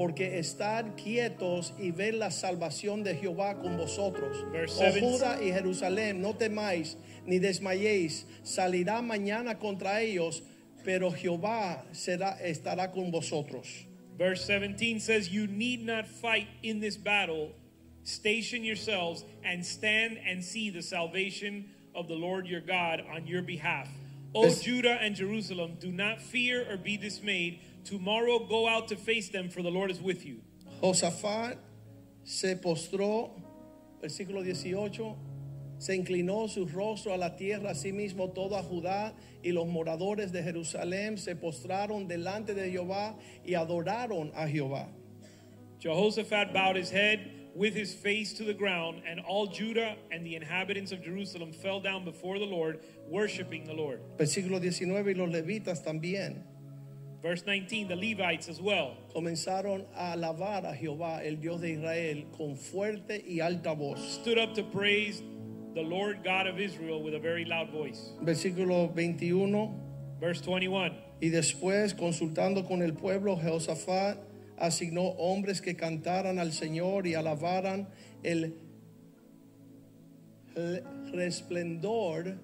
porque estar quietos y ver la salvación de Jehová con vosotros. Verse Oh 17. Judá y Jerusalén, no temáis ni desmayéis, salirá mañana contra ellos, pero Jehová será, estará con vosotros. Verse 17 says, You need not fight in this battle. Station yourselves and stand and see the salvation of the Lord your God on your behalf. O Judah and Jerusalem, do not fear or be dismayed. Tomorrow go out to face them, for the Lord is with you. Josafat se postró, versículo 18, se inclinó su rostro a la tierra, asimismo toda Judá y los moradores de Jerusalén se postraron delante de Jehová y adoraron a Jehová. Jehoshaphat bowed his head with his face to the ground, and all Judah and the inhabitants of Jerusalem fell down before the Lord, worshiping the Lord. Versículo 19, y los levitas también Verse 19, the Levites as well comenzaron a alabar a Jehová, el Dios de Israel, con fuerte y alta voz. stood up to praise the Lord God of Israel with a very loud voice. Versículo 21. Verse 21. Y después, consultando con el pueblo, Jehoshaphat asignó hombres que cantaran al Señor y alabaran el resplendor.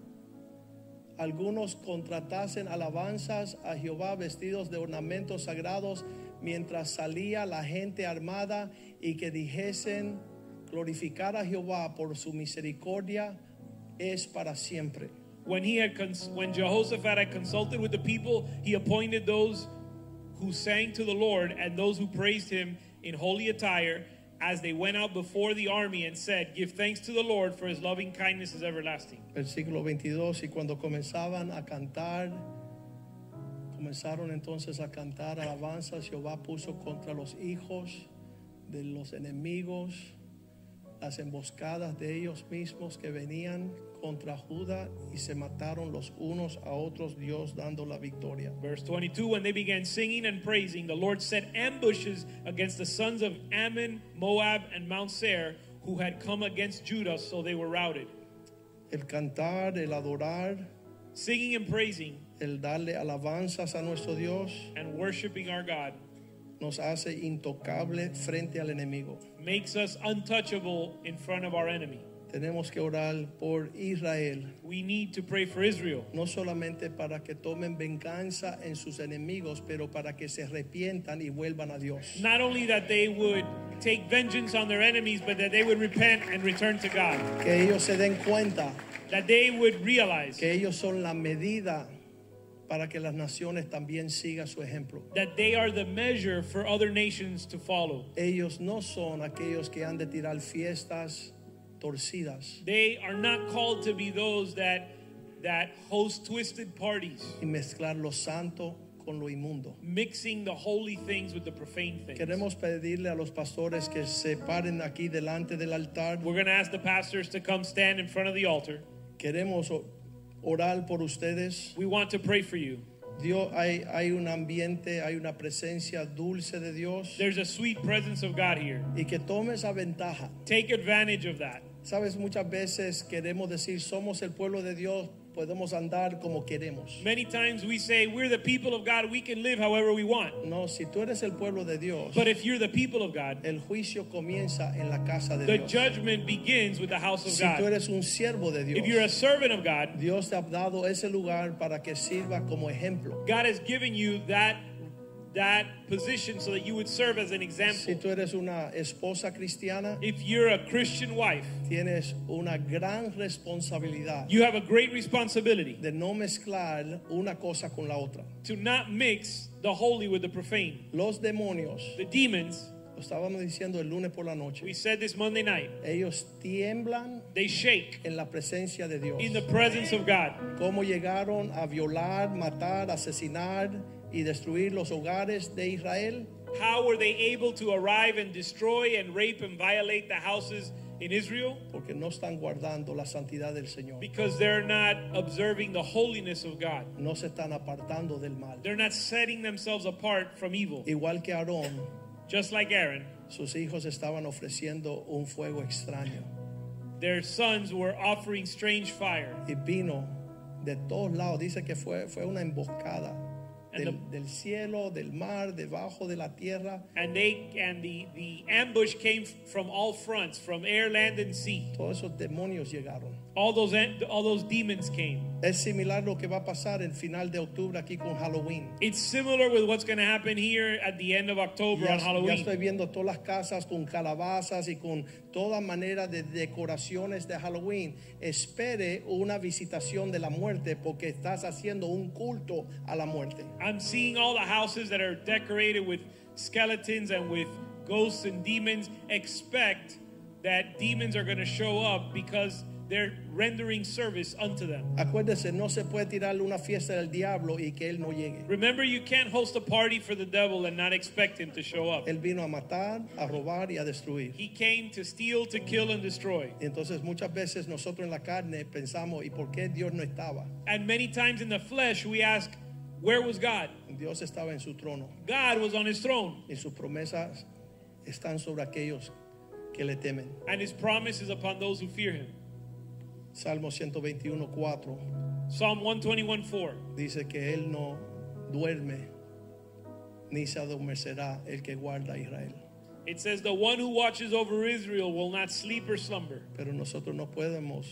Algunos contratasen alabanzas a Jehová vestidos de ornamentos sagrados mientras salía la gente armada y que dijesen glorificar a Jehová por su misericordia es para siempre. When he had when Jehoshaphat had consulted with the people, he appointed those who sang to the Lord and those who praised him in holy attire as they went out before the army and said, "Give thanks to the Lord for his loving kindness is everlasting." versículo 22, y cuando comenzaban a cantar, comenzaron entonces a cantar alabanzas, Jehová puso contra los hijos de los enemigos las emboscadas de ellos mismos que venían contra Judá y se mataron los unos a otros, Dios dando la victoria. Verse 22 When they began singing and praising, the Lord set ambushes against the sons of Ammon, Moab, and Mount Seir, who had come against Judah, so they were routed. El cantar, el adorar, Singing and praising el darle alabanzas a nuestro Dios and worshiping our God nos hace intocable frente al enemigo. makes us untouchable in front of our enemy. Tenemos que orar por Israel. We need to pray for Israel. no solamente para que tomen venganza en sus enemigos, pero para que se arrepientan y vuelvan a Dios. Not only that they would take vengeance on their enemies, but that they would repent and return to God. Que ellos se den cuenta That they would realize que ellos son la medida para que las naciones también sigan su ejemplo. that they are the measure for other nations to follow. Ellos no son aquellos que han de tirar fiestas torcidas They are not called to be those that that host twisted parties, y mezclar lo santo con lo inmundo. mixing the holy things with the profane things. Queremos pedirle a los pastores que se paren aquí delante del altar. We're going to ask the pastors to come stand in front of the altar. Queremos orar por ustedes. We want to pray for you. Dios, hay, hay un ambiente, hay una presencia dulce de Dios There's a sweet presence of God here. y que tome esa ventaja. Take advantage of that. Sabes, muchas veces queremos decir, somos el pueblo de Dios, podemos andar como queremos. Many times we say we're the people of God, we can live however we want. No, si tú eres el pueblo de Dios, But if you're the people of God, el juicio comienza en la casa de the Dios. judgment begins with the house of Si tú God. eres un siervo de If you're a Dios, servant of God, Dios te ha dado ese lugar para que sirva como ejemplo. God has given you that that position so that you would serve as an Si example. tú eres una esposa cristiana, If you're a Christian wife, tienes una gran responsabilidad you have a great responsibility de no mezclar una cosa con la otra. to not mix the holy with the profane. Los demonios The demons Lo estábamos diciendo el lunes por la noche. We said this Monday night. Ellos tiemblan They shake en la presencia de Dios. in the presence of God. Cómo llegaron a violar, matar, asesinar y destruir los hogares de Israel. How were they able to arrive and destroy and rape and violate the houses in Israel? Porque no están guardando la santidad del Señor. Because they're not observing the holiness of God. No se están apartando del mal. They're not setting themselves apart from evil. Igual que Aarón, Just like Aaron, sus hijos estaban ofreciendo un fuego extraño. their sons were offering strange fire. Y vino de todos lados. Dice que fue, fue una emboscada. And Del, del cielo, del mar, debajo de la tierra. And they and the, the ambush came from all fronts, from air, land, and sea. Todos esos demonios llegaron. All those all those demons came. Es similar lo que va a pasar en final de octubre aquí con Halloween. It's similar with what's going to happen here at the end of October Ya, on ya Halloween. estoy viendo todas las casas con calabazas y con toda manera de decoraciones de Halloween. Espere una visitación de la muerte porque estás haciendo un culto a la muerte. I'm seeing all the houses that are decorated with skeletons and with ghosts and demons. Expect that demons are going to show up because they're rendering service unto them. Acuérdese, no se puede tirarle una fiesta del diablo y que él no llegue. Remember, you can't host a party for the devil and not expect him to show up. Él vino a matar, a robar y a destruir. He came to steal, to kill, and destroy. Entonces muchas veces nosotros en la carne pensamos, ¿y por qué Dios no estaba? And many times in the flesh, we ask, Where was God? Dios estaba en su trono God was on his throne, y sus promesas están sobre aquellos que le temen. and his promise is upon those who fear him. Salmo 121, 4 Psalm 121 4. dice que Él no duerme ni se adormecerá el que guarda a Israel. It says, The one who watches over Israel will not sleep or slumber. Pero nosotros no podemos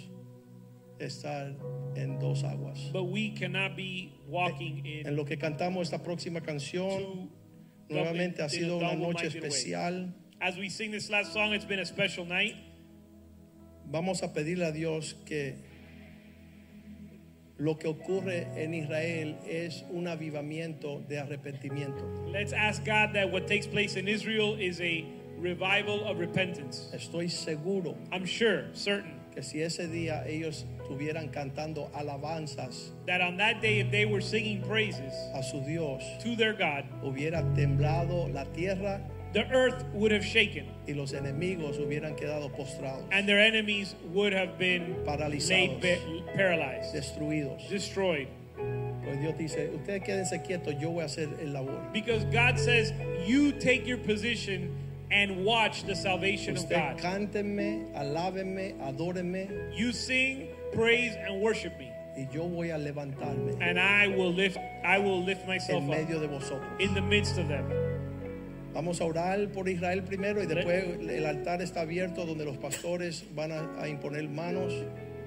estar en dos aguas. But we cannot be walking in En lo que cantamos esta próxima canción, nuevamente ha sido una noche especial. As we sing this last song, it's been a special night. Vamos a pedirle a Dios que lo que ocurre en Israel es un avivamiento de arrepentimiento. Let's ask God that what takes place in Israel is a revival of repentance. Estoy seguro I'm sure, certain, que si ese día ellos estuvieran cantando alabanzas that on that day, if they were singing praises a su Dios, to their God, hubiera temblado la tierra the earth would have shaken y los enemigos hubieran quedado postrados, and their enemies would have been Paralizados. ba- paralyzed, destruidos. destroyed. Pues Dios dice, ustedes quédense quietos, yo voy a hacer el labor. Because God says, You take your position and watch the salvation of Usted God. cántenme, alábenme, adórenme You sing, praise, and worship me. y yo voy a levantarme and I will lift I will lift myself en medio up de vosotros. in the midst of them. Vamos a orar por Israel primero y después el altar está abierto donde los pastores van a, a imponer manos.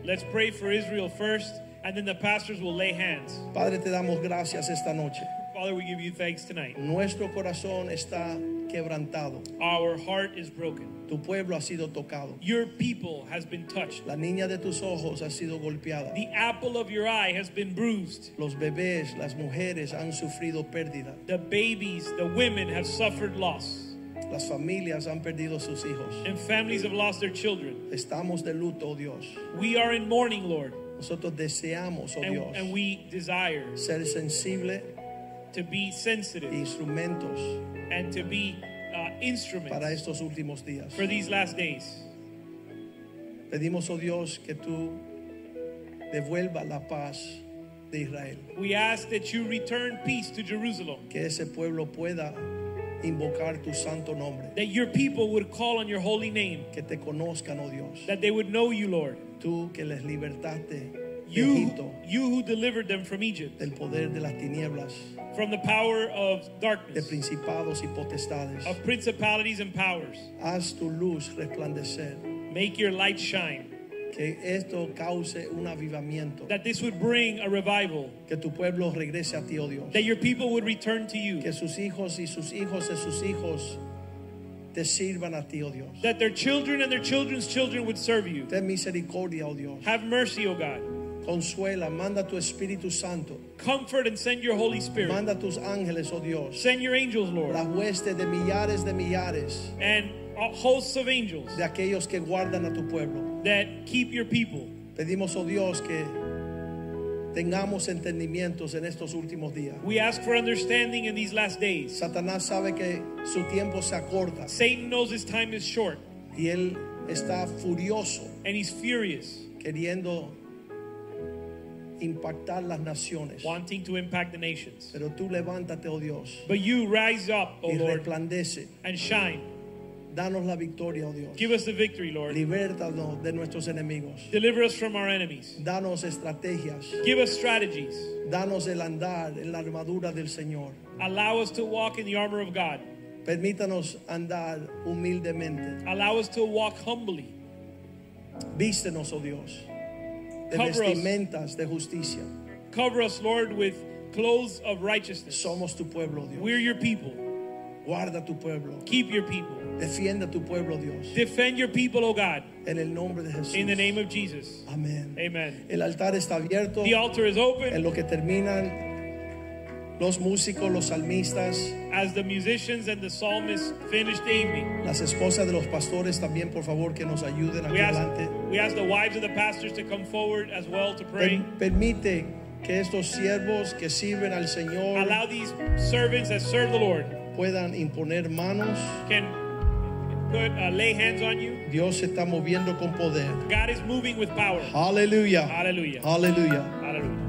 Let's pray for Israel first, and then the pastors will lay hands. Padre, te damos gracias esta noche. Father, we give you thanks tonight. Nuestro corazón está quebrantado. Our heart is broken. Tu pueblo ha sido tocado. Your people has been touched. La niña de tus ojos ha sido golpeada. The apple of your eye has been bruised. Los bebés, las mujeres han sufrido pérdida. The babies, the women have suffered loss. Las familias han perdido sus hijos. And families have lost their children. Estamos de luto, oh Dios. We are in mourning, Lord. Nosotros deseamos, oh And, Dios, and we desire ser sensible to be sensitive instrumentos and to be instruments para estos últimos días. for these last days. Pedimos, oh Dios, que tú devuelva la paz de Israel. We ask that you return peace to Jerusalem, Que ese pueblo pueda invocar tu santo nombre. that your people would call on your holy name, Que te conozcan, oh Dios. that they would know you, Lord. Tú que les libertaste de You, Egipto, you who delivered them from Egypt, del poder de las tinieblas, from the power of de darkness, principados y potestades. of principalities and powers. Haz tu luz resplandecer. Make your light shine, Que esto cause un avivamiento. that this would bring a revival, Que tu pueblo regrese a ti, oh Dios. that your people would return to you, Que sus hijos y sus hijos de sus hijos te sirvan a ti, oh Dios. that their children and their children's children would serve you. Ten misericordia, oh Dios. Have mercy, O God. Consuela, manda tu Espíritu Santo. Comfort and send your Holy Spirit. Manda tus ángeles, oh Dios. Send your angels, Lord. La hueste de millares de millares And hosts of angels de aquellos que guardan a tu pueblo. that keep your people. Pedimos, oh Dios, que tengamos entendimientos en estos últimos días. We ask for understanding in these last days. Satanás sabe que su tiempo se acorta Satan knows his time is short y él está furioso and he's furious, queriendo impactar las naciones. wanting to impact the nations. Pero tú levántate, oh Dios, But you rise up, O y Lord, resplandece. and shine. Danos la victoria, oh Dios. Give us the victory, Lord. Libértanos de nuestros enemigos. Deliver us from our enemies. Danos estrategias. Give us strategies. Danos el andar en la armadura del Señor. Allow us to walk in the armor of God. Permítanos andar humildemente. Allow us to walk humbly. Vístenos, oh Dios, de Cover us. de justicia. Cover us, Lord, with clothes of righteousness. Somos tu pueblo, oh Dios. We're your people. Guarda tu pueblo. Keep your people. Defienda tu pueblo, oh Dios. Defend your people, O God, En el nombre de Jesús. in the name of Jesus. Amén. Amen. El altar está abierto. The altar is En open lo que terminan los músicos, los salmistas, as the musicians and the psalmists finish the evening. las esposas de los pastores también, por favor, que nos ayuden aquí We ask, adelante. we ask the wives of the pastors to come forward as well to pray. Per- permite que estos siervos que sirven al Señor Allow these servants that serve the Lord puedan imponer manos. can put uh, lay hands on you. Dios se está moviendo con poder. God is moving with power. Aleluya. Hallelujah. Aleluya. Hallelujah.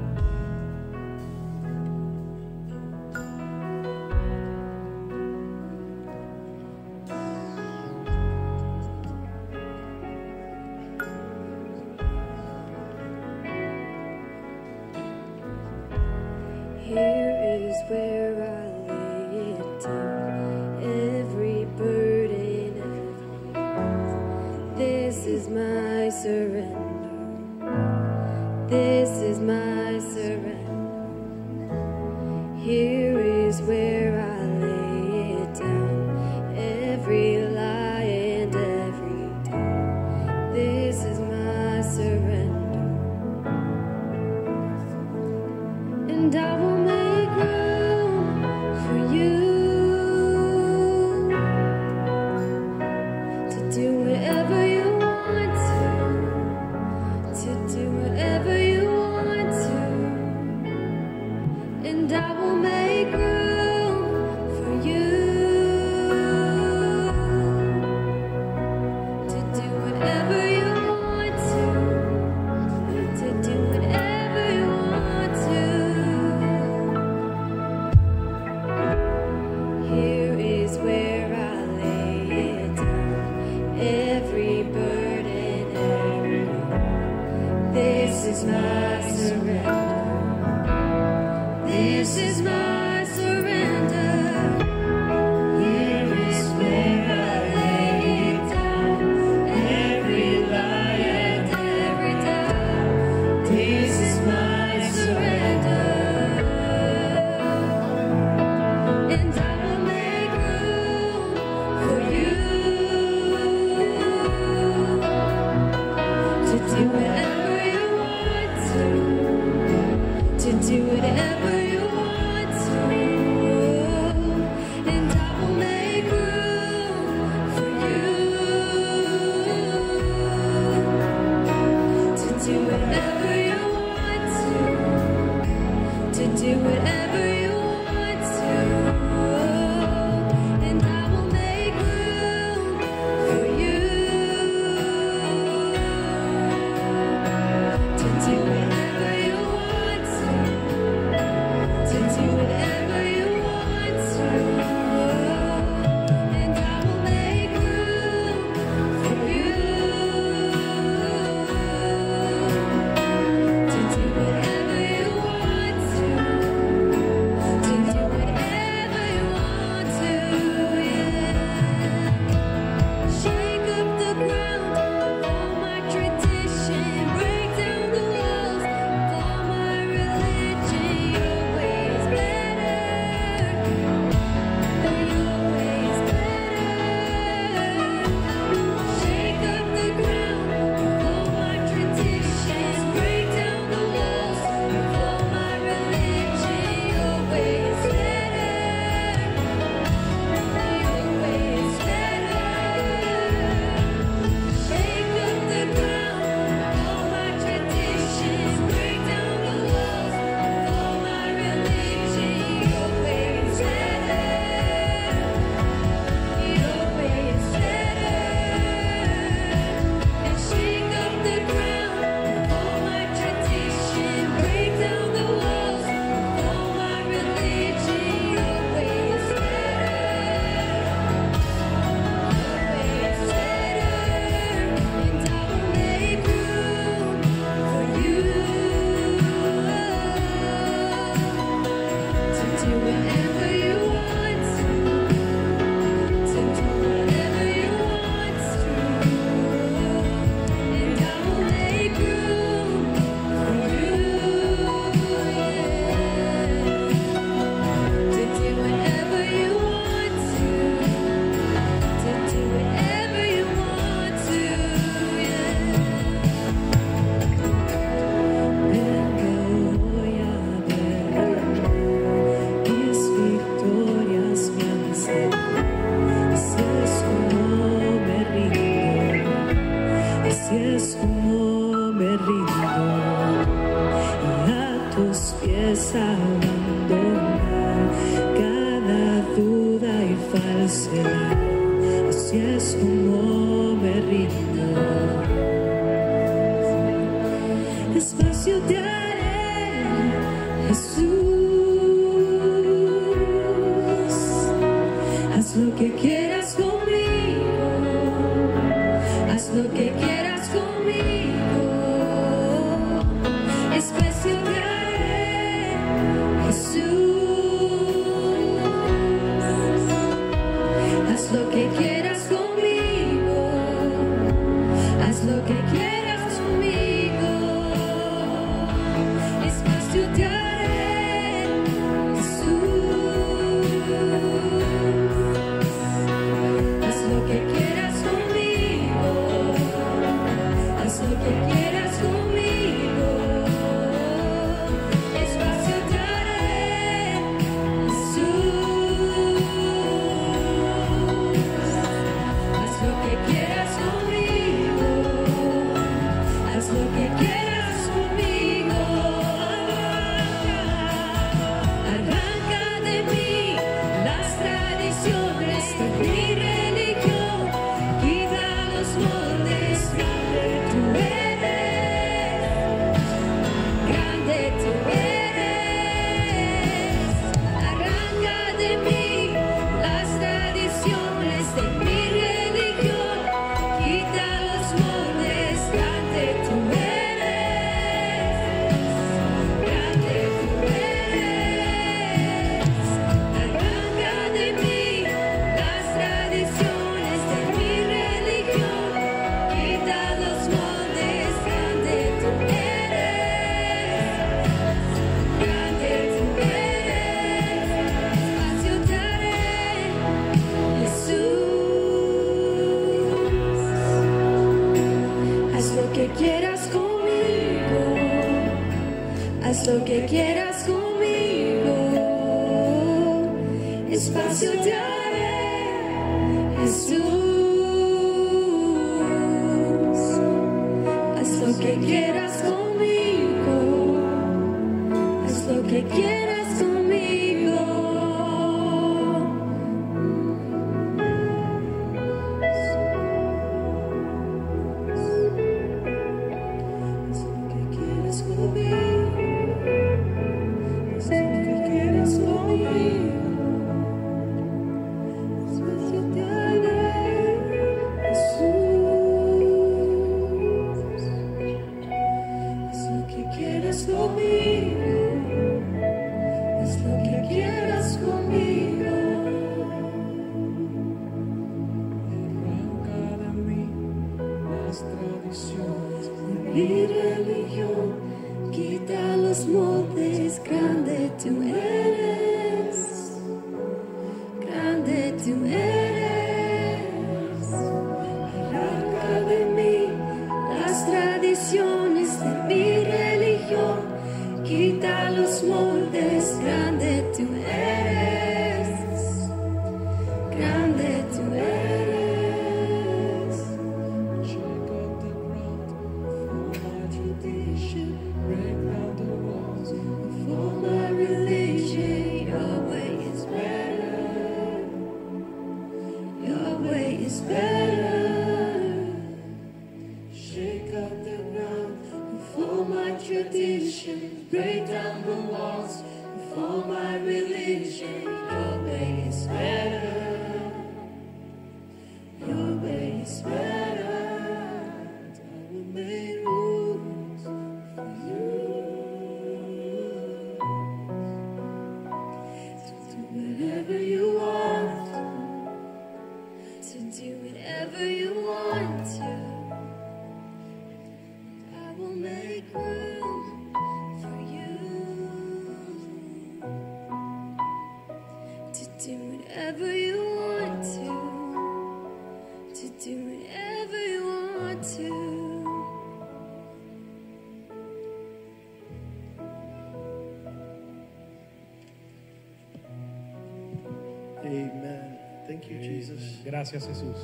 Gracias Jesús.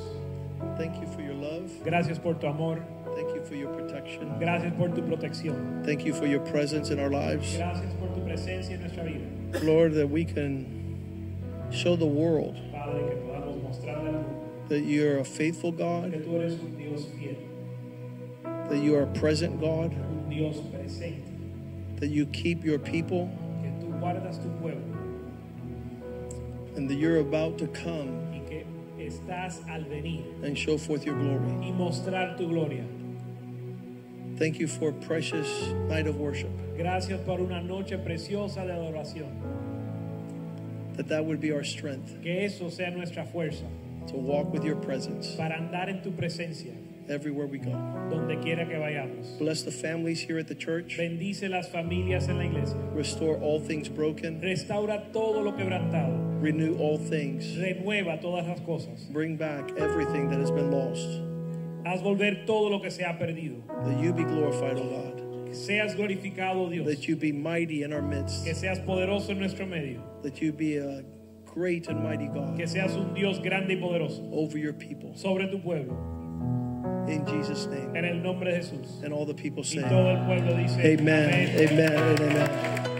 Thank you for your love. Gracias por tu amor. Thank you for your protection. Gracias por tu protección. Thank you for your presence in our lives. Gracias por tu presencia en nuestra vida. Lord, that we can show the world Padre, que podamos mostrarle al mundo that you're a faithful que God, tú eres un Dios fiel, that you are a present God, un Dios presente, that you keep your people, que tú guardas tu pueblo and that you're about to come que estás al venir and show forth your glory. y mostrar tu gloria. Thank you for a precious night of worship, Gracias por una noche preciosa de adoración. that that would be our strength Que eso sea nuestra fuerza to walk with your presence para andar en tu presencia everywhere we go. donde quiera que vayamos. Bless the families here at the church. Bendice las familias en la iglesia. Restore all things broken. Restaura todo lo quebrantado. Renew all things. Renueva todas las cosas. Bring back everything that has been lost. Haz volver todo lo que se ha perdido. That you be glorified, O God. Que seas glorificado, Dios. That you be mighty in our midst. Que seas poderoso en nuestro medio. That you be a great and mighty God Que seas un Dios grande y poderoso over your people. sobre tu pueblo. In Jesus' name. En el nombre de Jesús. And all the people Y say, todo el pueblo dice Amen, amen, and amen.